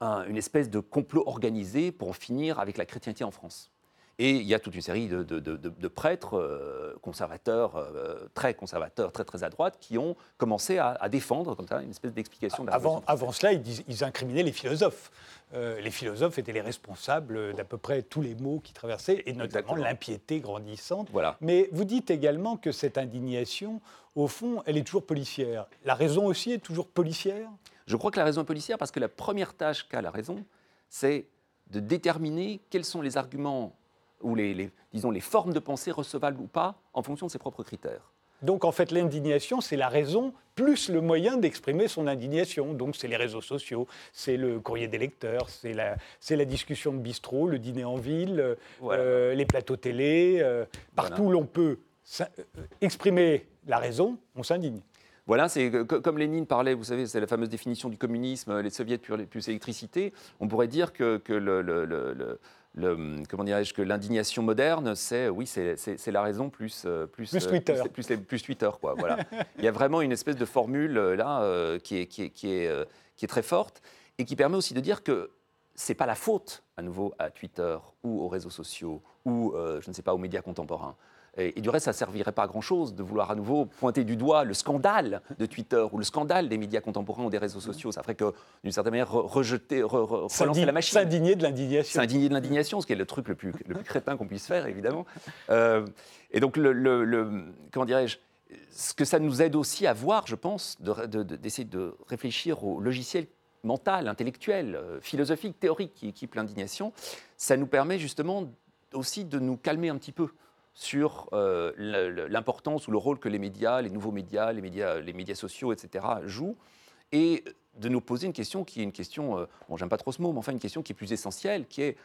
qu'une espèce de complot organisé pour en finir avec la chrétienté en France. Et il y a toute une série de, prêtres euh, conservateurs, euh, très conservateurs, très très à droite, qui ont commencé à, défendre comme ça une espèce d'explication. De avant, avant cela, ils, ils, incriminaient les philosophes. Euh, les philosophes étaient les responsables d'à peu près tous les maux qui traversaient, et notamment l'impiété grandissante. Voilà. Mais vous dites également que cette indignation, au fond, elle est toujours policière. La raison aussi est toujours policière? Je crois que la raison est policière parce que la première tâche qu'a la raison, c'est de déterminer quels sont les arguments ou les, disons, les formes de pensée recevables ou pas en fonction de ses propres critères. Donc en fait, l'indignation, c'est la raison plus le moyen d'exprimer son indignation. Donc c'est les réseaux sociaux, c'est le courrier des lecteurs, c'est la, la, discussion de bistrot, le dîner en ville, euh, les plateaux télé. Euh, partout où l'on peut euh, exprimer la raison, on s'indigne. Voilà, c'est comme Lénine parlait, vous savez, c'est la fameuse définition du communisme, les soviets plus, électricité. On pourrait dire que, le, comment dirais-je que l'indignation moderne, c'est oui, c'est la raison plus plus plus Twitter, plus, Twitter quoi. Voilà, il y a vraiment une espèce de formule là qui est qui est, qui est qui est très forte et qui permet aussi de dire que c'est pas la faute à nouveau à Twitter ou aux réseaux sociaux ou je ne sais pas aux médias contemporains. Et, du reste, ça ne servirait pas à grand-chose de vouloir à nouveau pointer du doigt le scandale de Twitter ou le scandale des médias contemporains ou des réseaux sociaux. Ça ferait que, d'une certaine manière, rejeter, relancer la machine. S'indigner de l'indignation. S'indigner de l'indignation, ce qui est le truc le plus, le plus crétin qu'on puisse faire, évidemment. Euh, et donc, le, comment dirais-je ce que ça nous aide aussi à voir, je pense, d'essayer de, de, réfléchir au logiciel mental, intellectuel, euh, philosophique, théorique qui équipe l'indignation, ça nous permet justement aussi de nous calmer un petit peu sur euh, l'importance ou le rôle que les médias, les nouveaux médias, les médias, les médias sociaux, etc., jouent, et de nous poser une question qui est une question, euh, bon, j'aime pas trop ce mot, mais enfin une question qui est plus essentielle, qui est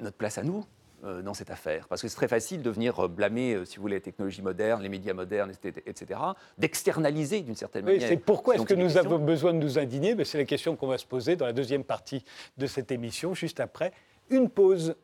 notre place à nous euh, dans cette affaire. Parce que c'est très facile de venir blâmer, si vous voulez, les technologies modernes, les médias modernes, etc., d'externaliser d'une certaine oui, manière. C'est pourquoi est-ce que nous avons besoin de nous indigner? Ben, C'est la question qu'on va se poser dans la deuxième partie de cette émission, juste après une pause.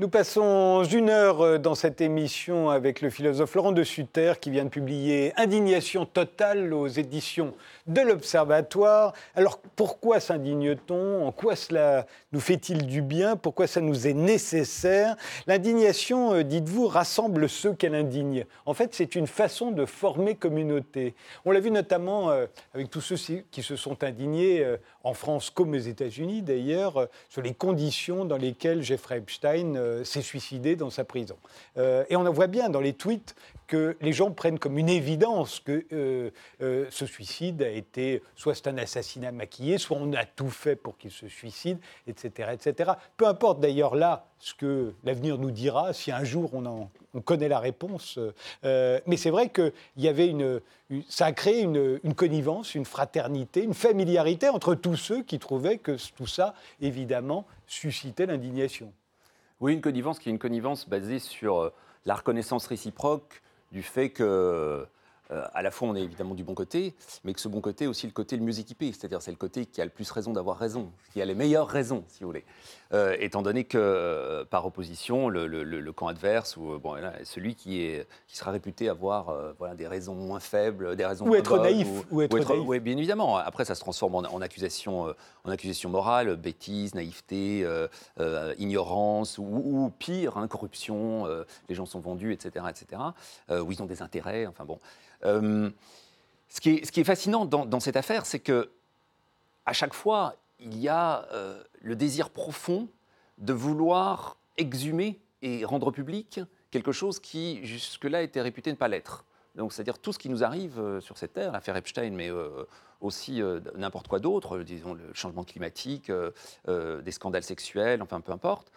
Nous passons une heure euh, dans cette émission avec le philosophe Laurent de Sutter qui vient de publier Indignation totale aux éditions de l'Observatoire. Alors pourquoi s'indigne-t-on? En quoi cela nous fait-il du bien? Pourquoi ça nous est nécessaire? L'indignation, euh, dites-vous, rassemble ceux qu'elle indigne. En fait, c'est une façon de former communauté. On l'a vu notamment euh, avec tous ceux qui se sont indignés en France comme aux États-Unis d'ailleurs sur les conditions dans lesquelles Jeffrey Epstein euh, s'est suicidé dans sa prison. Euh, et on en voit bien dans les tweets que les gens prennent comme une évidence que euh, ce suicide a été, soit c'est un assassinat maquillé, soit on a tout fait pour qu'il se suicide, etc., etc. Peu importe d'ailleurs là ce que l'avenir nous dira, si un jour on, connaît la réponse. mais c'est vrai que y avait une, ça a créé une, connivence, une fraternité, une familiarité entre tous ceux qui trouvaient que tout ça, évidemment, suscitait l'indignation. Oui, une connivence qui est une connivence basée sur euh, la reconnaissance réciproque du fait que euh, à la fois on est évidemment du bon côté, mais que ce bon côté est aussi le côté le mieux équipé, c'est-à-dire c'est le côté qui a le plus raison d'avoir raison, qui a les meilleures raisons, si vous voulez. Euh, étant donné que, euh, par opposition, le, camp adverse, ou bon, celui qui, est, qui sera réputé avoir voilà, des raisons moins faibles, des raisons ou être naïf, ou, être, naïf. Oui, bien évidemment. Après, ça se transforme en, accusation, en accusation morale, bêtise, naïveté, ignorance, ou, pire, hein, corruption. les gens sont vendus, etc., etc. où ils ont des intérêts. Enfin bon. Euh, ce, qui est, fascinant dans, cette affaire, c'est que à chaque fois, il y a euh, le désir profond de vouloir exhumer et rendre public quelque chose qui jusque-là était réputé ne pas l'être. Donc, c'est-à-dire tout ce qui nous arrive euh, sur cette terre, l'affaire Epstein, mais aussi n'importe quoi d'autre, disons le changement climatique, des scandales sexuels, enfin peu importe.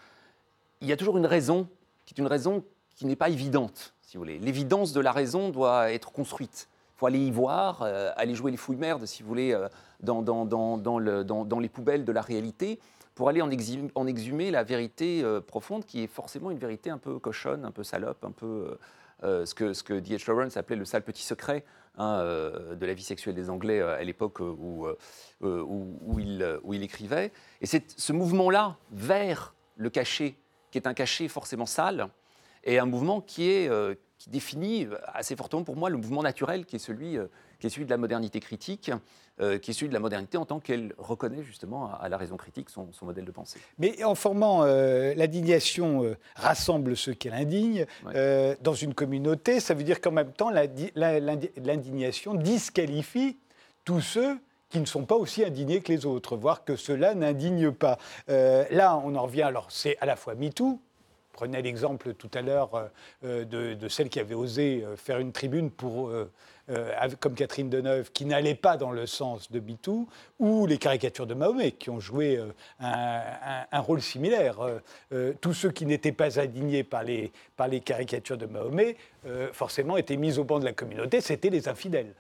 Il y a toujours une raison qui est une raison qui n'est pas évidente L'évidence de la raison doit être construite. Il faut aller y voir, euh, aller jouer les fouilles merdes, si vous voulez, euh, dans, les poubelles de la réalité, pour aller en exhumer, la vérité euh, profonde, qui est forcément une vérité un peu cochonne, un peu salope, un peu ce que, ce D.H. Lawrence appelait le sale petit secret hein, de la vie sexuelle des Anglais à l'époque où, où, il, où il écrivait. Et c'est ce mouvement-là vers le cachet, qui est un cachet forcément sale, et un mouvement qui, est, euh, qui définit assez fortement pour moi le mouvement naturel qui est celui, euh, qui est celui de la modernité critique, euh, qui est celui de la modernité en tant qu'elle reconnaît justement à, la raison critique son, modèle de pensée. Mais en formant l'indignation rassemble ceux qu'elle indigne dans une communauté, ça veut dire qu'en même temps l'indignation disqualifie tous ceux qui ne sont pas aussi indignés que les autres, voire que ceux-là n'indignent pas. là, on en revient, alors c'est à la fois MeToo, prenais l'exemple tout à l'heure euh, de, celle qui avait osé euh, faire une tribune pour, euh, comme Catherine Deneuve, qui n'allait pas dans le sens de MeToo, ou les caricatures de Mahomet, qui ont joué un, rôle similaire. tous ceux qui n'étaient pas indignés par les, par les caricatures de Mahomet, forcément, étaient mis au banc de la communauté, c'était les infidèles.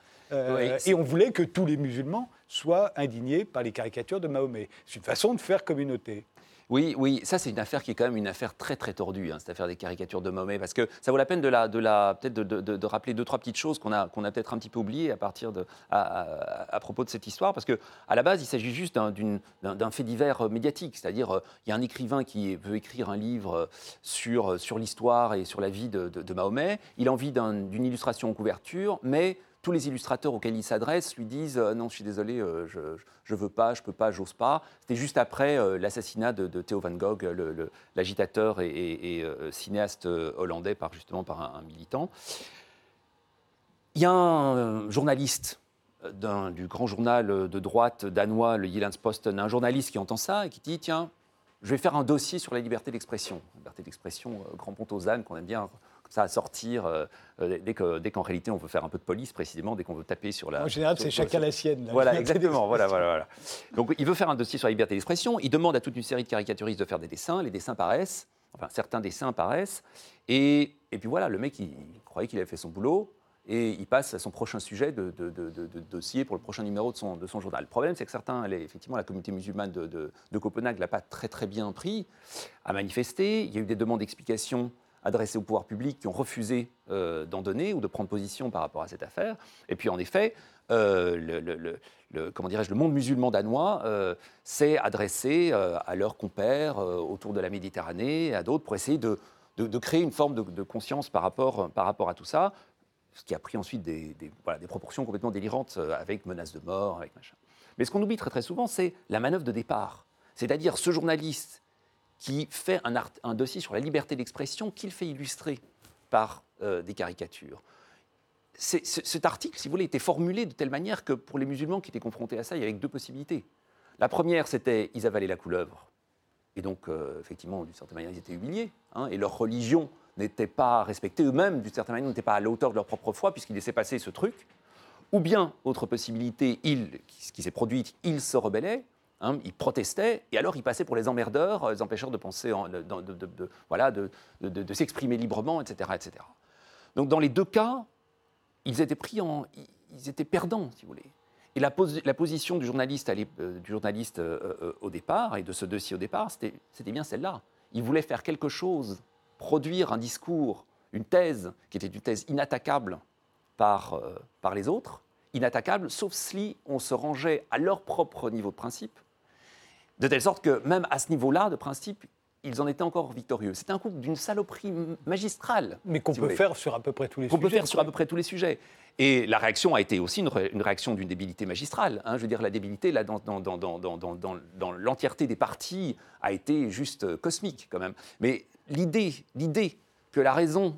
Et on voulait que tous les musulmans soit indigné par les caricatures de Mahomet. C'est une façon de faire communauté. Oui, oui, ça c'est une affaire qui est quand même une affaire très très tordue, hein, cette affaire des caricatures de Mahomet, parce que ça vaut la peine de, la, de, la, peut-être de, de, rappeler deux trois petites choses qu'on a, qu'on a peut-être un petit peu oubliées à partir de, à, propos de cette histoire, parce que à la base il s'agit juste d'un, fait divers euh, médiatique, c'est-à-dire euh, il y a un écrivain qui veut écrire un livre euh, sur, sur l'histoire et sur la vie de, Mahomet, il a envie d'une illustration en couverture, mais tous les illustrateurs auxquels il s'adresse lui disent euh, non, je suis désolé, euh, je ne veux pas, je peux pas, j'ose pas. C'était juste après euh, l'assassinat de, Theo van Gogh, l'agitateur et, cinéaste hollandais par justement par un, militant. Il y a un journaliste du grand journal de droite danois, le Jyllands-Posten, un journaliste qui entend ça et qui dit tiens, je vais faire un dossier sur la liberté d'expression. Liberté d'expression, grand pont aux ânes qu'on aime bien ça à sortir euh, euh, dès qu'en dès réalité on veut faire un peu de police précisément, dès qu'on veut taper sur la. En général, c'est chacun la sienne. Voilà, exactement. voilà, voilà, voilà. Donc il veut faire un dossier sur la liberté d'expression. Il demande à toute une série de caricaturistes de faire des dessins. Les dessins paraissent, enfin certains dessins paraissent. Et, et puis voilà, le mec, il, croyait qu'il avait fait son boulot et il passe à son prochain sujet de, de, de, dossier pour le prochain numéro de son, de son journal. Le problème, c'est que certains, effectivement, la communauté musulmane de, Copenhague ne l'a pas très très bien pris, a manifesté. Il y a eu des demandes d'explications adressés au pouvoir public qui ont refusé euh, d'en donner ou de prendre position par rapport à cette affaire. Et puis en effet, euh, le, comment dirais-je, le monde musulman danois euh, s'est adressé à leurs compères autour de la Méditerranée et à d'autres pour essayer de, créer une forme de, conscience par rapport, à tout ça, ce qui a pris ensuite des, des proportions complètement délirantes avec menaces de mort, avec machin. Mais ce qu'on oublie très très souvent, c'est la manœuvre de départ. C'est-à-dire ce journaliste qui fait un, dossier sur la liberté d'expression qu'il fait illustrer par euh, des caricatures. cet article, si vous voulez, était formulé de telle manière que pour les musulmans qui étaient confrontés à ça, il y avait deux possibilités. La première, c'était ils avalaient la couleuvre. Et donc, euh, effectivement, d'une certaine manière, ils étaient humiliés. Hein, et leur religion n'était pas respectée. Eux-mêmes, d'une certaine manière, n'étaient pas à la hauteur de leur propre foi, puisqu'ils laissaient passer ce truc. Ou bien, autre possibilité, il, ce qui s'est produit, ils se rebellaient. Hein, ils protestaient et alors ils passaient pour les emmerdeurs, les empêcheurs de penser, de, voilà, de, s'exprimer librement, etc., etc. Donc dans les deux cas, ils étaient en, perdants, si vous voulez. Et la, position du journaliste, euh, du journaliste euh, euh, au départ et de ce dossier au départ, c'était bien celle-là. Il voulait faire quelque chose, produire un discours, une thèse qui était une thèse inattaquable par, par les autres, inattaquable, sauf si on se rangeait à leur propre niveau de principe de telle sorte que même à ce niveau-là, de principe, ils en étaient encore victorieux. C'est un coup d'une saloperie magistrale. Mais qu'on peut faire sur à peu près tous les sujets. Qu'on peut faire sur à peu près tous les sujets. Et la réaction a été aussi une, réaction d'une débilité magistrale. Hein. Je veux dire, la débilité, là, dans, dans, dans, dans l'entièreté des partis, a été juste cosmique, quand même. Mais l'idée, l'idée que la raison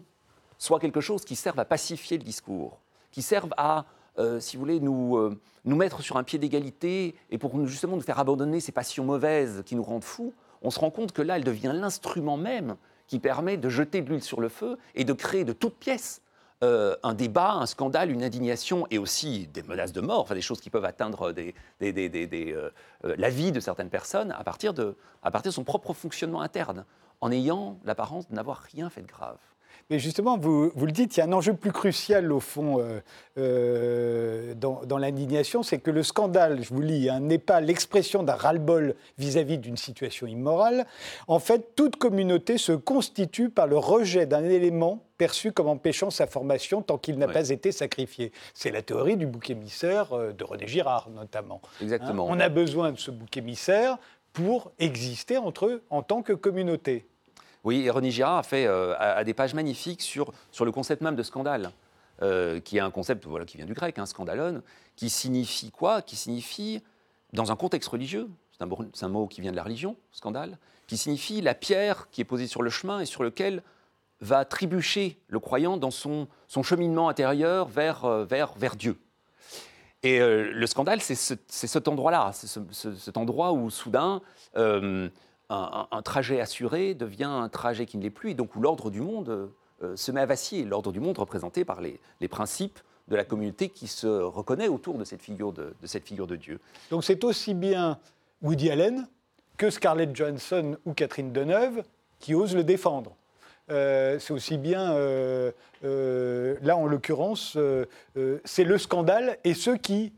soit quelque chose qui serve à pacifier le discours, qui serve à euh, si vous voulez, nous, euh, nous mettre sur un pied d'égalité et pour nous, justement nous faire abandonner ces passions mauvaises qui nous rendent fous, on se rend compte que là, elle devient l'instrument même qui permet de jeter de l'huile sur le feu et de créer de toutes pièces euh, un débat, un scandale, une indignation et aussi des menaces de mort, enfin des choses qui peuvent atteindre la vie de certaines personnes à partir, de, à partir de son propre fonctionnement interne, en ayant l'apparence de n'avoir rien fait de grave. Mais justement, vous, vous, le dites, il y a un enjeu plus crucial au fond euh, euh, dans, l'indignation, c'est que le scandale, je vous lis, hein, n'est pas l'expression d'un ras-le-bol vis-à-vis d'une situation immorale. En fait, toute communauté se constitue par le rejet d'un élément perçu comme empêchant sa formation tant qu'il n'a pas été sacrifié. C'est la théorie du bouc émissaire euh, de René Girard, notamment. Exactement. Hein, on a besoin de ce bouc émissaire pour exister entre eux en tant que communauté. Oui, René Girard a fait euh, des pages magnifiques sur, sur le concept même de scandale, euh, qui est un concept voilà, qui vient du grec, hein, scandalon, qui signifie quoi? Qui signifie, dans un contexte religieux, c'est un, mot qui vient de la religion, scandale, qui signifie la pierre qui est posée sur le chemin et sur lequel va trébucher le croyant dans son, son cheminement intérieur vers, euh, vers, vers Dieu. Et le scandale, c'est ce, cet endroit-là, cet endroit où soudain un, trajet assuré devient un trajet qui ne l'est plus, et donc où l'ordre du monde euh, se met à vaciller. L'ordre du monde représenté par les, principes de la communauté qui se reconnaît autour de cette figure de, cette figure de Dieu. Donc c'est aussi bien Woody Allen que Scarlett Johansson ou Catherine Deneuve qui osent le défendre. Euh, c'est aussi bien, euh, là en l'occurrence, c'est le scandale et ceux qui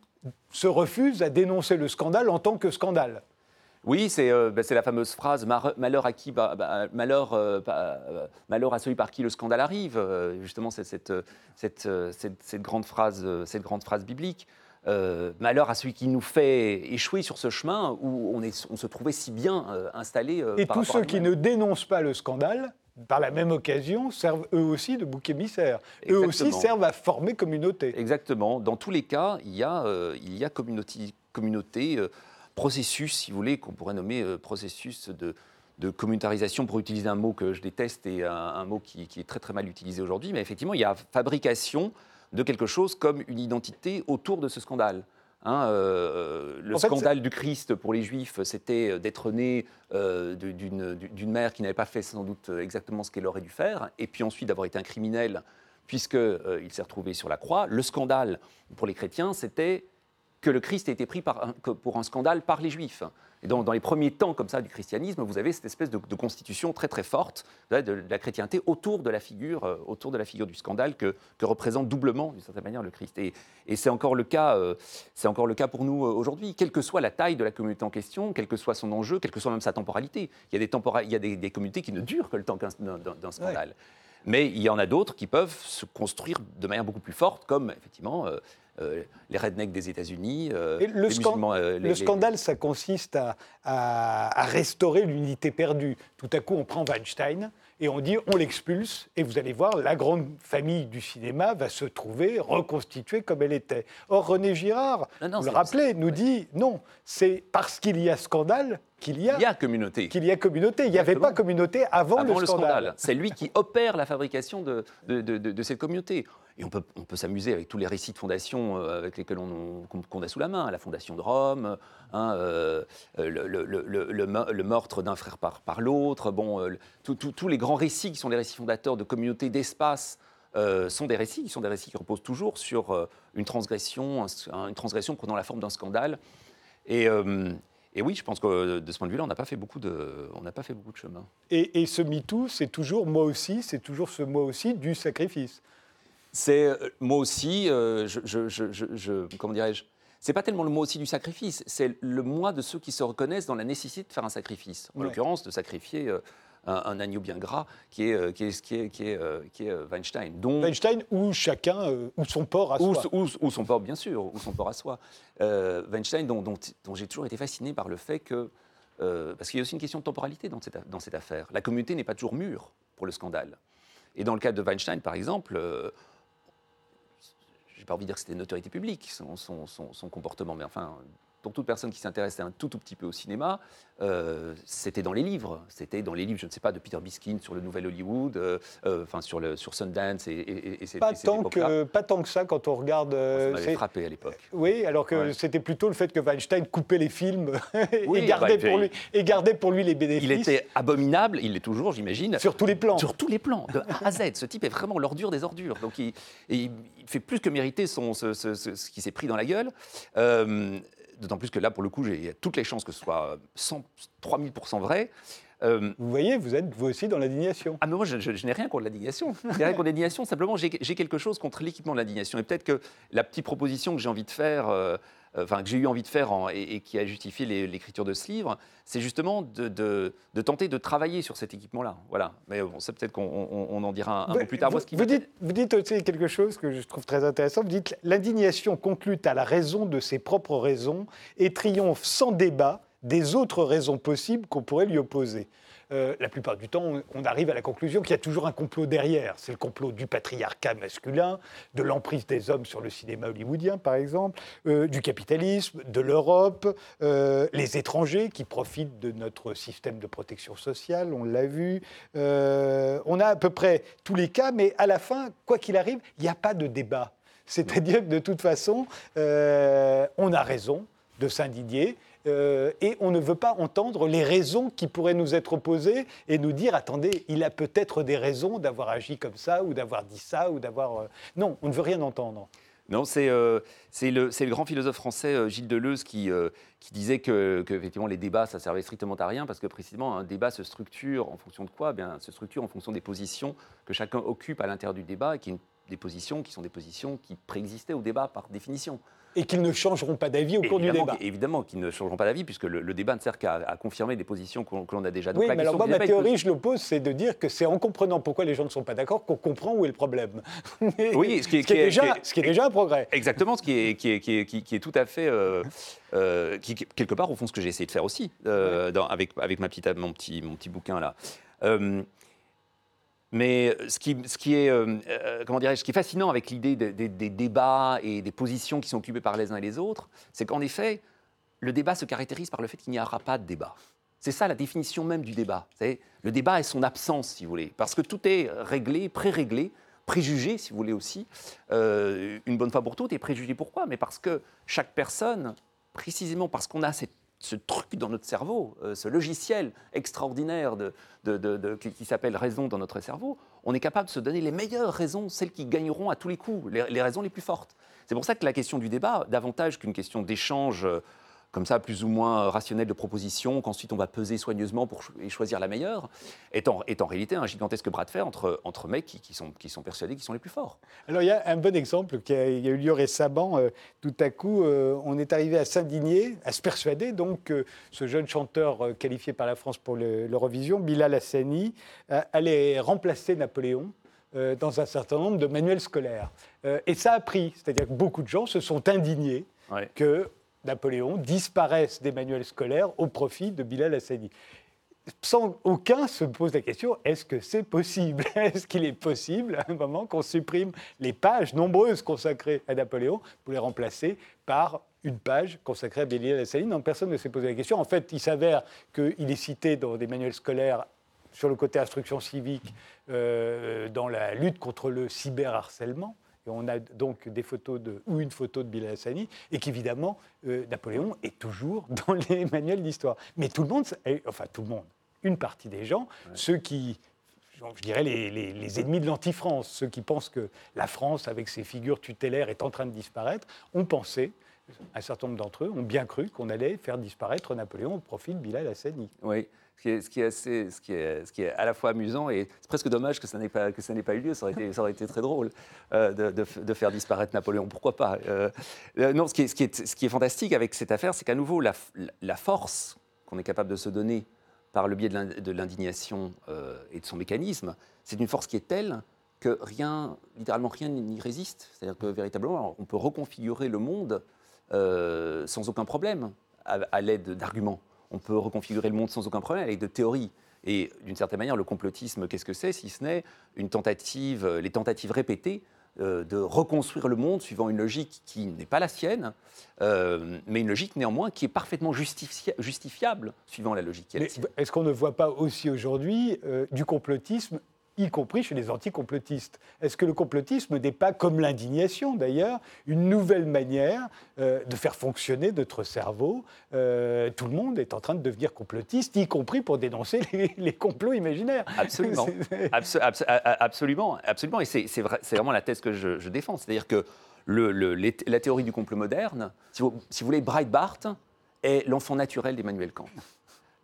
se refuse à dénoncer le scandale en tant que scandale. Oui, c'est euh, bah, la fameuse phrase malheur à qui, bah, bah, malheur, euh, euh, malheur à celui par qui le scandale arrive. justement, c'est cette, cette, cette, grande phrase, cette grande phrase biblique. malheur à celui qui nous fait échouer sur ce chemin où on, est, on se trouvait si bien installé. Et tous ceux qui ne dénoncent pas le scandale, par la même occasion, servent eux aussi de bouc émissaire. Eux aussi servent à former communauté. Exactement. Dans tous les cas, il y a, il y a communauté, communauté processus, si vous voulez, qu'on pourrait nommer euh, processus de, communautarisation, pour utiliser un mot que je déteste et un, mot qui, est très très mal utilisé aujourd'hui. Mais effectivement, il y a fabrication de quelque chose comme une identité autour de ce scandale. Hein, euh, le scandale du Christ pour les Juifs, c'était d'être né euh, d'une mère qui n'avait pas fait sans doute exactement ce qu'elle aurait dû faire, et puis ensuite d'avoir été un criminel puisqu'il s'est retrouvé sur la croix. Le scandale pour les chrétiens, c'était que le Christ a été pris pour un scandale par les Juifs. Et dans les premiers temps comme ça du christianisme, vous avez cette espèce de, constitution très très forte de, la chrétienté autour de la figure, euh, autour de la figure du scandale que, représente doublement, d'une certaine manière, le Christ. Et, c'est encore le cas, euh, c'est encore le cas pour nous euh, aujourd'hui, quelle que soit la taille de la communauté en question, quel que soit son enjeu, quelle que soit même sa temporalité. Il y a des, il y a des, communautés qui ne durent que le temps d'un scandale. Mais il y en a d'autres qui peuvent se construire de manière beaucoup plus forte, comme effectivement les rednecks des États-Unis. Euh, le, euh, le scandale, ça consiste à, restaurer l'unité perdue. Tout à coup, on prend Weinstein et on dit on l'expulse, et vous allez voir, la grande famille du cinéma va se trouver reconstituée comme elle était. Or, René Girard, vous le rappelez, nous dit non, c'est parce qu'il y a scandale qu'il y a, il y a communauté. Qu'il y a communauté. Il n'y avait pas communauté avant, le, scandale. C'est lui qui opère la fabrication de, de, de cette communauté. Et on peut, s'amuser avec tous les récits de fondation euh, avec lesquels on, qu'on a sous la main. La fondation de Rome, hein, euh, le, le, meurtre d'un frère par, l'autre. Bon, euh, tous les grands récits qui sont les récits fondateurs de communautés d'espace sont des récits qui sont des récits qui reposent toujours sur une transgression, une transgression prenant la forme d'un scandale. Et, et oui, je pense que de ce point de vue-là, on n'a pas fait beaucoup de, on n'a pas fait beaucoup de chemin. Et, et ce MeToo, c'est toujours moi aussi, c'est toujours ce moi aussi du sacrifice. C'est euh, moi aussi, euh, je, je, je, comment dirais-je? C'est pas tellement le mot aussi du sacrifice, c'est le moi de ceux qui se reconnaissent dans la nécessité de faire un sacrifice. En l'occurrence, de sacrifier euh, un, agneau bien gras qui est, qui est, qui est, qui est, qui est Weinstein. Weinstein ou chacun, ou son port à soi. Ou, son port, bien sûr, ou son port à soi. Weinstein, dont, dont, dont j'ai toujours été fasciné par le fait que. parce qu'il y a aussi une question de temporalité dans cette, dans cette affaire. La communauté n'est pas toujours mûre pour le scandale. Et dans le cas de Weinstein, par exemple, pas envie de dire que c'était une autorité publique, son, son, son, comportement, mais enfin, pour toute personne qui s'intéressait un tout, tout petit peu au cinéma, euh, c'était dans les livres. C'était dans les livres, je ne sais pas, de Peter Biskin sur le Nouvel Hollywood, euh, euh, enfin sur, le, sur Sundance et, et, et, pas, tant que, pas tant que ça quand on regarde. ça m'avait frappé à l'époque. Oui, alors que c'était plutôt le fait que Weinstein coupait les films et, gardait pour lui, et gardait pour lui les bénéfices. Il était abominable, il l'est toujours, j'imagine. Sur tous les plans. Sur tous les plans, de A à Z. Ce type est vraiment l'ordure des ordures. Donc il, il, fait plus que mériter son, ce, ce, ce, qui s'est pris dans la gueule. D'autant plus que là, pour le coup, a toutes les chances que ce soit 100, 3000% vrai. Euh, vous voyez, vous êtes vous aussi dans l'indignation. Ah mais moi, je, n'ai rien contre l'indignation. Je n'ai rien contre l'indignation. Simplement, j'ai quelque chose contre l'équipement de l'indignation. Et peut-être que la petite proposition que j'ai envie de faire, euh, euh, enfin que j'ai eu envie de faire et, qui a justifié l'écriture de ce livre, c'est justement de, tenter de travailler sur cet équipement-là. Voilà. Mais bon, c'est peut-être qu'on en dira un, peu plus tard. Vous, vous, dites, vous dites aussi quelque chose que je trouve très intéressant. Vous dites l'indignation conclut à la raison de ses propres raisons et triomphe sans débat des autres raisons possibles qu'on pourrait lui opposer. Euh, la plupart du temps, on, arrive à la conclusion qu'il y a toujours un complot derrière. C'est le complot du patriarcat masculin, de l'emprise des hommes sur le cinéma hollywoodien, par exemple, euh, du capitalisme, de l'Europe, euh, les étrangers qui profitent de notre système de protection sociale, on l'a vu. on a à peu près tous les cas, mais à la fin, quoi qu'il arrive, il n'y a pas de débat. C'est-à-dire que de toute façon, on a raison de s'indigner. Euh, et on ne veut pas entendre les raisons qui pourraient nous être opposées et nous dire attendez, il a peut-être des raisons d'avoir agi comme ça ou d'avoir dit ça ou d'avoir. Euh, non, on ne veut rien entendre. Non, c'est euh, le, le, grand philosophe français Gilles Deleuze qui, qui disait que, effectivement, les débats, ça servait strictement à rien, parce que précisément, un débat se structure en fonction de quoi? Eh bien, Se structure en fonction des positions que chacun occupe à l'intérieur du débat, et qui des positions qui sont des positions qui préexistaient au débat par définition. Et qu'ils ne changeront pas d'avis au cours du débat. Évidemment qu'ils ne changeront pas d'avis, puisque le, débat ne sert qu'à confirmer des positions que l'on a déjà. Donc, oui, mais alors moi, ma théorie, je l'oppose, c'est de dire que c'est en comprenant pourquoi les gens ne sont pas d'accord qu'on comprend où est le problème. oui, ce qui est, déjà, un progrès. Exactement, ce qui est, qui est, qui est, qui est tout à fait... Euh, euh, qui, quelque part, au fond, ce que j'ai essayé de faire aussi, euh, dans, avec, avec ma petite, mon, petit, mon petit bouquin là. Mais ce qui, ce qui est, euh, euh, comment ce qui est fascinant avec l'idée des, débats et des positions qui sont occupées par les uns et les autres, c'est qu'en effet, le débat se caractérise par le fait qu'il n'y aura pas de débat. C'est ça la définition même du débat. Le débat est son absence, si vous voulez, parce que tout est réglé, pré-réglé, préjugé, si vous voulez aussi, euh, une bonne fois pour toutes. Et préjugé pourquoi? Mais parce que chaque personne, précisément parce qu'on a cette ce truc dans notre cerveau, euh, ce logiciel extraordinaire qui, s'appelle raison dans notre cerveau, on est capable de se donner les meilleures raisons, celles qui gagneront à tous les coups, les raisons les plus fortes. C'est pour ça que la question du débat, davantage qu'une question d'échange euh, comme ça, plus ou moins euh, rationnel de propositions, qu'ensuite on va peser soigneusement pour choisir la meilleure, est en, est en réalité un gigantesque bras de fer entre, entre mecs qui, sont, qui sont persuadés qu'ils sont les plus forts. Alors il y a un bon exemple qui a, a eu lieu récemment. Euh, tout à coup, euh, on est arrivé à s'indigner, à se persuader donc que ce jeune chanteur qualifié par la France pour l'Eurovision, Bilal Hassani, allait remplacer Napoléon dans un certain nombre de manuels scolaires. et ça a pris, c'est-à-dire que beaucoup de gens se sont indignés que Napoléon disparaissent des manuels scolaires au profit de Bilal Hassani. Sans aucun se pose la question est-ce que c'est possible? Est-ce qu'il est possible à un moment qu'on supprime les pages nombreuses consacrées à Napoléon pour les remplacer par une page consacrée à Bilal Hassani? Non, personne ne s'est posé la question. En fait, il s'avère qu'il est cité dans des manuels scolaires sur le côté instruction civique euh, dans la lutte contre le cyberharcèlement on a donc des photos de, ou une photo de Bilal Hassani, et qu'évidemment, euh, Napoléon est toujours dans les manuels d'histoire. Mais tout le monde, enfin tout le monde, une partie des gens, ceux qui, je dirais les, ennemis de l'anti-France, ceux qui pensent que la France, avec ses figures tutélaires, est en train de disparaître, ont pensé, un certain nombre d'entre eux ont bien cru qu'on allait faire disparaître Napoléon au profit de Bilal Hassani. Oui ce qui est, assez, ce qui est, à la fois amusant et c'est presque dommage que ça n'ait pas, que ça n'ait pas eu lieu. Ça aurait été, très drôle euh, de, faire disparaître Napoléon. Pourquoi pas euh, euh, Non, ce qui, est, fantastique avec cette affaire, c'est qu'à nouveau, la, la force qu'on est capable de se donner par le biais de l'indignation et de son mécanisme, c'est une force qui est telle que rien, littéralement rien n'y résiste. C'est-à-dire que véritablement, on peut reconfigurer le monde sans aucun problème à l'aide d'arguments on peut reconfigurer le monde sans aucun problème avec de théories. Et d'une certaine manière, le complotisme, qu'est-ce que c'est si ce n'est une tentative, euh, les tentatives répétées euh, de reconstruire le monde suivant une logique qui n'est pas la sienne, euh, mais une logique néanmoins qui est parfaitement justifiable suivant la logique qui est la sienne. Est-ce qu'on ne voit pas aussi aujourd'hui du complotisme y compris chez les anticomplotistes. Est-ce que le complotisme n'est pas, comme l'indignation d'ailleurs, une nouvelle manière euh, de faire fonctionner notre cerveau euh, Tout le monde est en train de devenir complotiste, y compris pour dénoncer les, complots imaginaires. Absolument. absolument, absolument. Et c'est vraiment la thèse que je, défends. C'est-à-dire que le, la théorie du complot moderne, si vous, si vous voulez, Breitbart est l'enfant naturel d'Emmanuel Kant.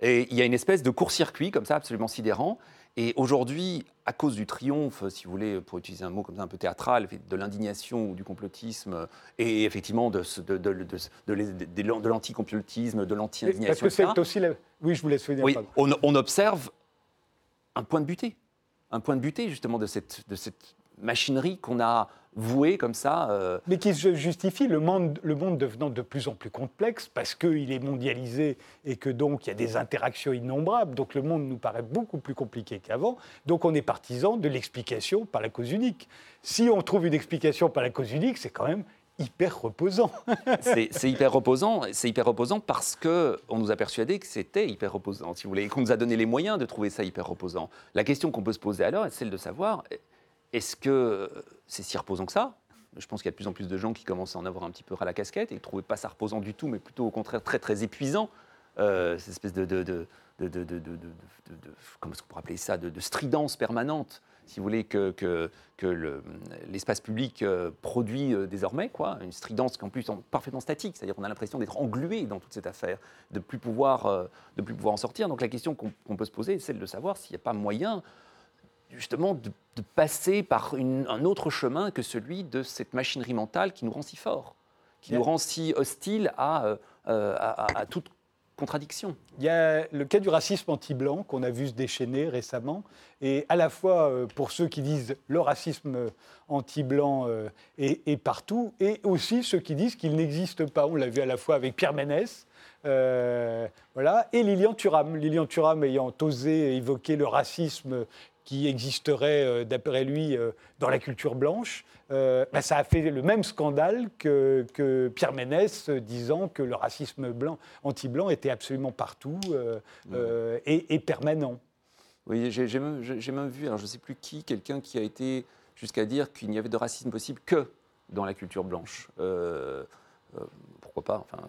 Et il y a une espèce de court-circuit comme ça, absolument sidérant. Et aujourd'hui, à cause du triomphe, si vous voulez, pour utiliser un mot comme ça un peu théâtral, de l'indignation ou du complotisme, et effectivement de, de, de, de l'anticomplotisme, de l'anti-indignation. Parce que c'est aussi la... Oui, je vous laisse Oui, on, on, observe un point de butée. Un point de butée, justement, de cette, de cette machinerie qu'on a vouée comme ça. Euh, Mais qui se justifie, le monde, le monde devenant de plus en plus complexe parce qu'il est mondialisé et que donc il y a des interactions innombrables. Donc le monde nous paraît beaucoup plus compliqué qu'avant. Donc on est partisan de l'explication par la cause unique. Si on trouve une explication par la cause unique, c'est quand même hyper reposant. c'est hyper reposant, c'est hyper reposant parce que on nous a persuadé que c'était hyper reposant, si vous voulez, et qu'on nous a donné les moyens de trouver ça hyper reposant. La question qu'on peut se poser alors est celle de savoir est-ce que c'est si reposant que ça je pense qu'il y a de plus en plus de gens qui commencent à en avoir un petit peu ras la casquette et ne trouvaient pas ça reposant du tout, mais plutôt au contraire très très épuisant, euh, cette espèce de, de, comment est-ce qu'on pourrait appeler ça, de, stridence permanente, si vous voulez, que, l'espace public euh, produit euh, désormais, quoi, une stridence qui en plus est parfaitement statique, c'est-à-dire qu'on a l'impression d'être englué dans toute cette affaire, de plus pouvoir, de plus pouvoir en sortir. Donc la question qu'on peut se poser, c'est celle de savoir s'il n'y a pas moyen justement de, passer par un autre chemin que celui de cette machinerie mentale qui nous rend si forts, qui nous rend si hostiles à, à toute contradiction. Il y a le cas du racisme anti-blanc qu'on a vu se déchaîner récemment, et à la fois euh, pour ceux qui disent le racisme anti-blanc euh, est, partout, et aussi ceux qui disent qu'il n'existe pas. On l'a vu à la fois avec Pierre Ménès, euh, voilà, et Lilian Thuram. Lilian Thuram ayant osé évoquer le racisme qui existerait, euh, d'après lui, euh, dans la culture blanche, euh, bah, ça a fait le même scandale que, Pierre Ménès disant que le racisme blanc, anti-blanc était absolument partout et, permanent. Oui, j'ai même, vu, alors je ne sais plus qui, quelqu'un qui a été jusqu'à dire qu'il n'y avait de racisme possible que dans la culture blanche. pourquoi pas enfin,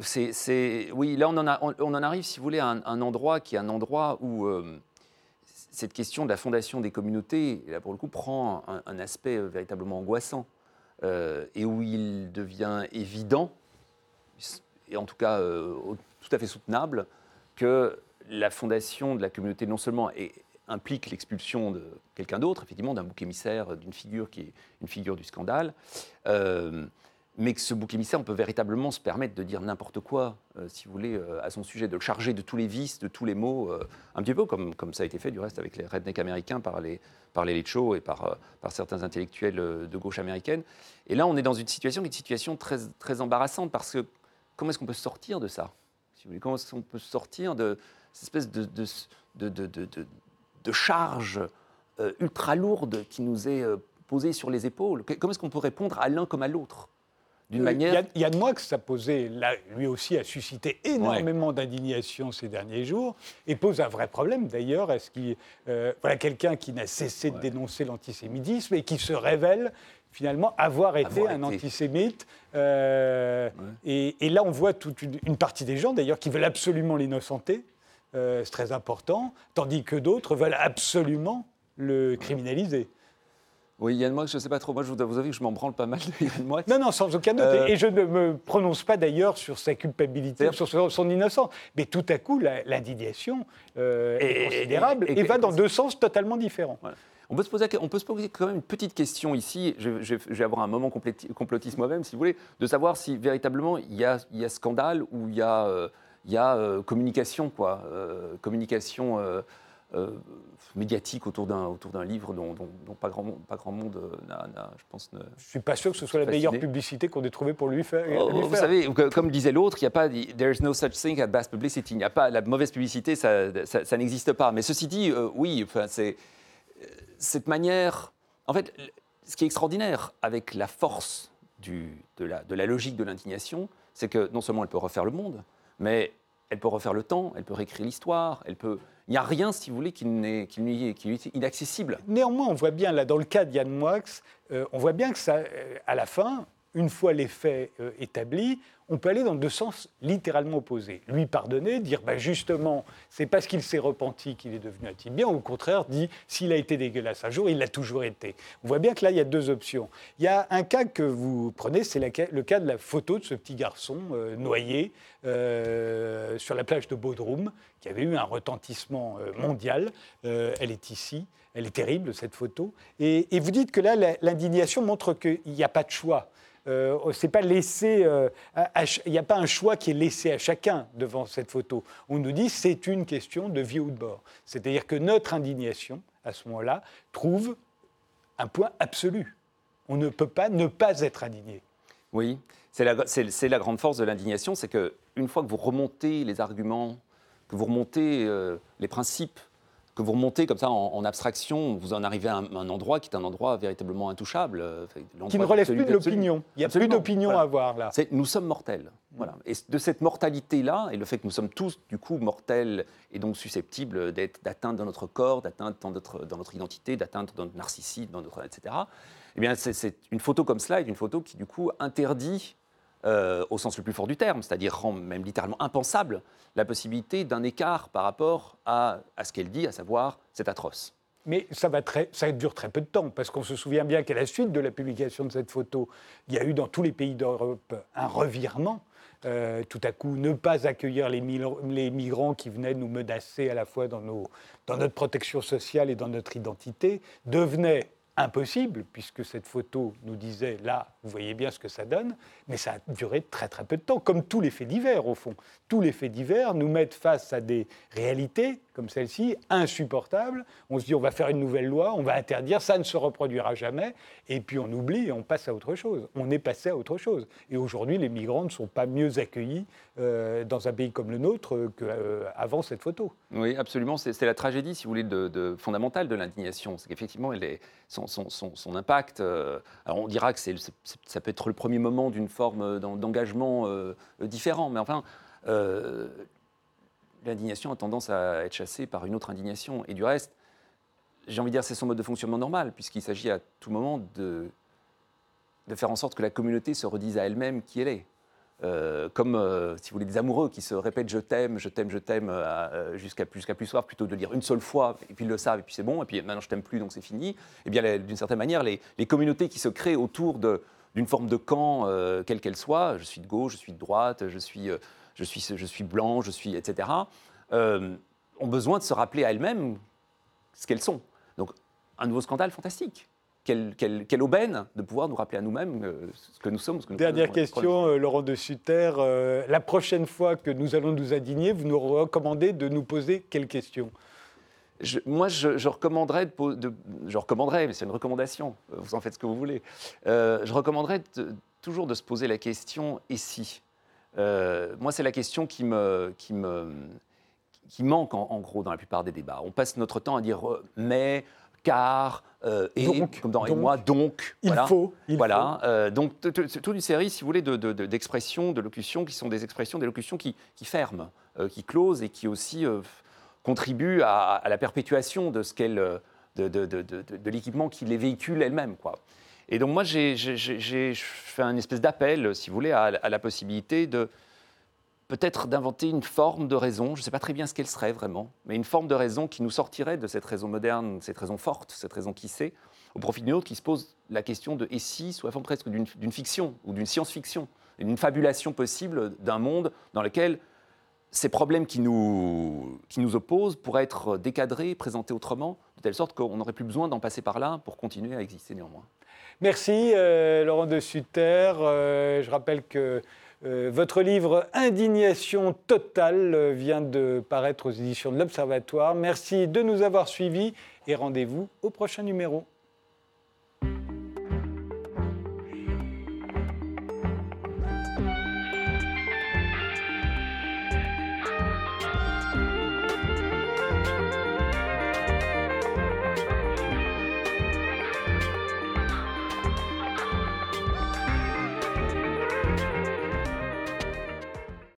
c'est, oui, là on en, a, on, en, arrive, si vous voulez, à un, endroit qui est un endroit où cette question de la fondation des communautés, là pour le coup, prend un, aspect euh, véritablement angoissant euh, et où il devient évident, et en tout cas euh, tout à fait soutenable, que la fondation de la communauté non seulement implique l'expulsion de quelqu'un d'autre, effectivement, d'un bouc émissaire, d'une figure qui est une figure du scandale, mais que ce bouc émissaire, on peut véritablement se permettre de dire n'importe quoi, euh, si vous voulez, euh, à son sujet, de le charger de tous les vices, de tous les maux, euh, un petit peu comme, ça a été fait du reste avec les rednecks américains par les, par et par, certains intellectuels de gauche américaine. Et là, on est dans une situation qui est une situation très, embarrassante parce que comment est-ce qu'on peut sortir de ça si vous voulez, Comment est-ce qu'on peut sortir de cette espèce de charge ultra lourde qui nous est posée sur les épaules? Comment est-ce qu'on peut répondre à l'un comme à l'autre? D'une manière. Yann Moix a posé, là, lui aussi a suscité énormément d'indignation ces derniers jours et pose un vrai problème d'ailleurs. Est-ce qu'il, euh, voilà, quelqu'un qui n'a cessé de dénoncer l'antisémitisme et qui se révèle finalement avoir été un antisémite. Euh, et, là, on voit toute une, partie des gens d'ailleurs qui veulent absolument l'innocenter. Euh, c'est très important, tandis que d'autres veulent absolument le criminaliser. Oui, Yann Moix, je ne sais pas trop. Moi, je vous avoue que je m'en branle pas mal de Yann Moix. Non, non, sans aucun doute. Euh, et je ne me prononce pas d'ailleurs sur sa culpabilité, sur son, innocence. Mais tout à coup, l'indignation euh, est considérable et, va dans deux sens totalement différents. On peut, se poser, on peut se poser quand même une petite question ici, je, vais avoir un moment complotiste moi-même, si vous voulez, de savoir si véritablement il y a, il y a scandale ou il y a, euh, il y a communication, quoi. communication euh, médiatique autour d'un autour d'un livre dont, pas grand pas grand monde euh, n'a, je pense. Ne, je suis pas sûr que ce soit la meilleure publicité qu'on ait trouvée pour lui faire. Oh, vous savez, comme disait l'autre, il n'y a pas there is no such thing as bad publicity. Il n'y a pas la mauvaise publicité, ça, ça, n'existe pas. Mais ceci dit, euh, oui, enfin, c'est cette manière. En fait, ce qui est extraordinaire avec la force du, de, la, de la logique de l'indignation, c'est que non seulement elle peut refaire le monde, mais elle peut refaire le temps, elle peut réécrire l'histoire, elle peut il n'y a rien, si vous voulez, qui, n'est, qui, est inaccessible. Néanmoins, on voit bien, là, dans le cas d'Yann Moix, euh, on voit bien que ça, euh, à la fin, une fois les faits euh, établis, on peut aller dans deux sens littéralement opposés. Lui pardonner, dire bah, justement, c'est parce qu'il s'est repenti qu'il est devenu un bien, ou au contraire, dit s'il a été dégueulasse un jour, il l'a toujours été. On voit bien que là, il y a deux options. Il y a un cas que vous prenez, c'est le cas de la photo de ce petit garçon euh, noyé euh, sur la plage de Bodrum, qui avait eu un retentissement mondial. elle est ici. Elle est terrible, cette photo. Et vous dites que là, l'indignation montre qu'il n'y a pas de choix. Euh, c'est pas laissé, euh, il n'y a pas un choix qui est laissé à chacun devant cette photo. On nous dit c'est une question de vie ou de mort. C'est-à-dire que notre indignation, à ce moment-là, trouve un point absolu. On ne peut pas ne pas être indigné. Oui, c'est la, grande force de l'indignation, c'est qu'une fois que vous remontez les arguments, que vous remontez euh, les principes que vous remontez comme ça en, abstraction, vous en arrivez à un, endroit qui est un endroit véritablement intouchable. Euh, qui ne relève plus de l'opinion. Il n'y a plus d'opinion à avoir là. Nous sommes mortels. Voilà. Et de cette mortalité-là, et le fait que nous sommes tous, du coup, mortels et donc susceptibles d'atteindre dans notre corps, d'atteindre dans notre, dans notre identité, d'atteindre dans notre narcissisme, dans notre, etc., eh bien, c'est une photo comme cela est une photo qui, du coup, interdit euh, au sens le plus fort du terme, c'est-à-dire rend même littéralement impensable la possibilité d'un écart par rapport à, ce qu'elle dit, à savoir c'est atroce. Mais ça, va très, ça dure très peu de temps, parce qu'on se souvient bien qu'à la suite de la publication de cette photo, il y a eu dans tous les pays d'Europe un revirement. Euh, tout à coup, ne pas accueillir les, les, migrants qui venaient nous menacer à la fois dans, nos, dans notre protection sociale et dans notre identité devenait impossible, puisque cette photo nous disait, là, vous voyez bien ce que ça donne, mais ça a duré très très peu de temps, comme tous les faits divers au fond. Tous les faits divers nous mettent face à des réalités comme celle-ci, insupportables. On se dit, on va faire une nouvelle loi, on va interdire, ça ne se reproduira jamais, et puis on oublie on passe à autre chose. On est passé à autre chose. Et aujourd'hui, les migrants ne sont pas mieux accueillis euh, dans un pays comme le nôtre qu'avant cette photo. Oui, absolument. C'est la tragédie, si vous voulez, de, fondamentale de l'indignation. C'est qu'effectivement, son, son, son, impact, euh, alors on dira que ça peut être le premier moment d'une forme d'engagement euh, différent, mais enfin, l'indignation a tendance à être chassée par une autre indignation. Et du reste, j'ai envie de dire, c'est son mode de fonctionnement normal, puisqu'il s'agit à tout moment de, de faire en sorte que la communauté se redise à elle-même qui elle est. Euh, comme, euh, si vous voulez, des amoureux qui se répètent je t'aime, je t'aime, je t'aime euh, jusqu'à plus, plus soir, plutôt de dire une seule fois, et puis ils le savent, et puis c'est bon, et puis maintenant je t'aime plus, donc c'est fini. Eh bien, d'une certaine manière, les, les, communautés qui se créent autour d'une forme de camp, quelle qu'elle soit, je suis de gauche, je suis de droite, je suis je suis, je suis blanc, je suis, etc., euh, ont besoin de se rappeler à elles-mêmes ce qu'elles sont. Donc, un nouveau scandale fantastique. Quelle, quelle, aubaine de pouvoir nous rappeler à nous-mêmes euh, ce que nous sommes. Ce que nous Dernière question, euh, Laurent de Sutter. la prochaine fois que nous allons nous indigner, vous nous recommandez de nous poser quelles questions? Moi, je, recommanderais, de, je recommanderais, mais c'est une recommandation, vous en faites ce que vous voulez, je recommanderais toujours de se poser la question « et si ?» Euh, moi, c'est la question qui me, qui me, qui manque en, gros dans la plupart des débats. On passe notre temps à dire euh, mais, car, euh, et, donc, comme dans et moi, donc. Il faut. Il voilà. donc, toute une série, si vous voulez, d'expressions, de, de, locutions qui sont des expressions, des locutions qui, qui ferment, qui closent et qui aussi contribuent à, la perpétuation de ce qu'elle. de, de l'équipement qui les véhicule elle-même. Quoi. Et donc moi, j'ai fait un espèce d'appel, si vous voulez, à, la possibilité de peut-être d'inventer une forme de raison, je ne sais pas très bien ce qu'elle serait vraiment, mais une forme de raison qui nous sortirait de cette raison moderne, cette raison forte, cette raison qui sait, au profit d'une autre qui se pose la question de et si, sous la forme presque d'une fiction ou d'une science-fiction, d'une fabulation possible d'un monde dans lequel ces problèmes qui nous, qui nous opposent pourraient être décadrés, présentés autrement, de telle sorte qu'on n'aurait plus besoin d'en passer par là pour continuer à exister néanmoins. Merci euh, Laurent de Sutter. Euh, je rappelle que euh, votre livre Indignation totale vient de paraître aux éditions de l'Observatoire. Merci de nous avoir suivis et rendez-vous au prochain numéro.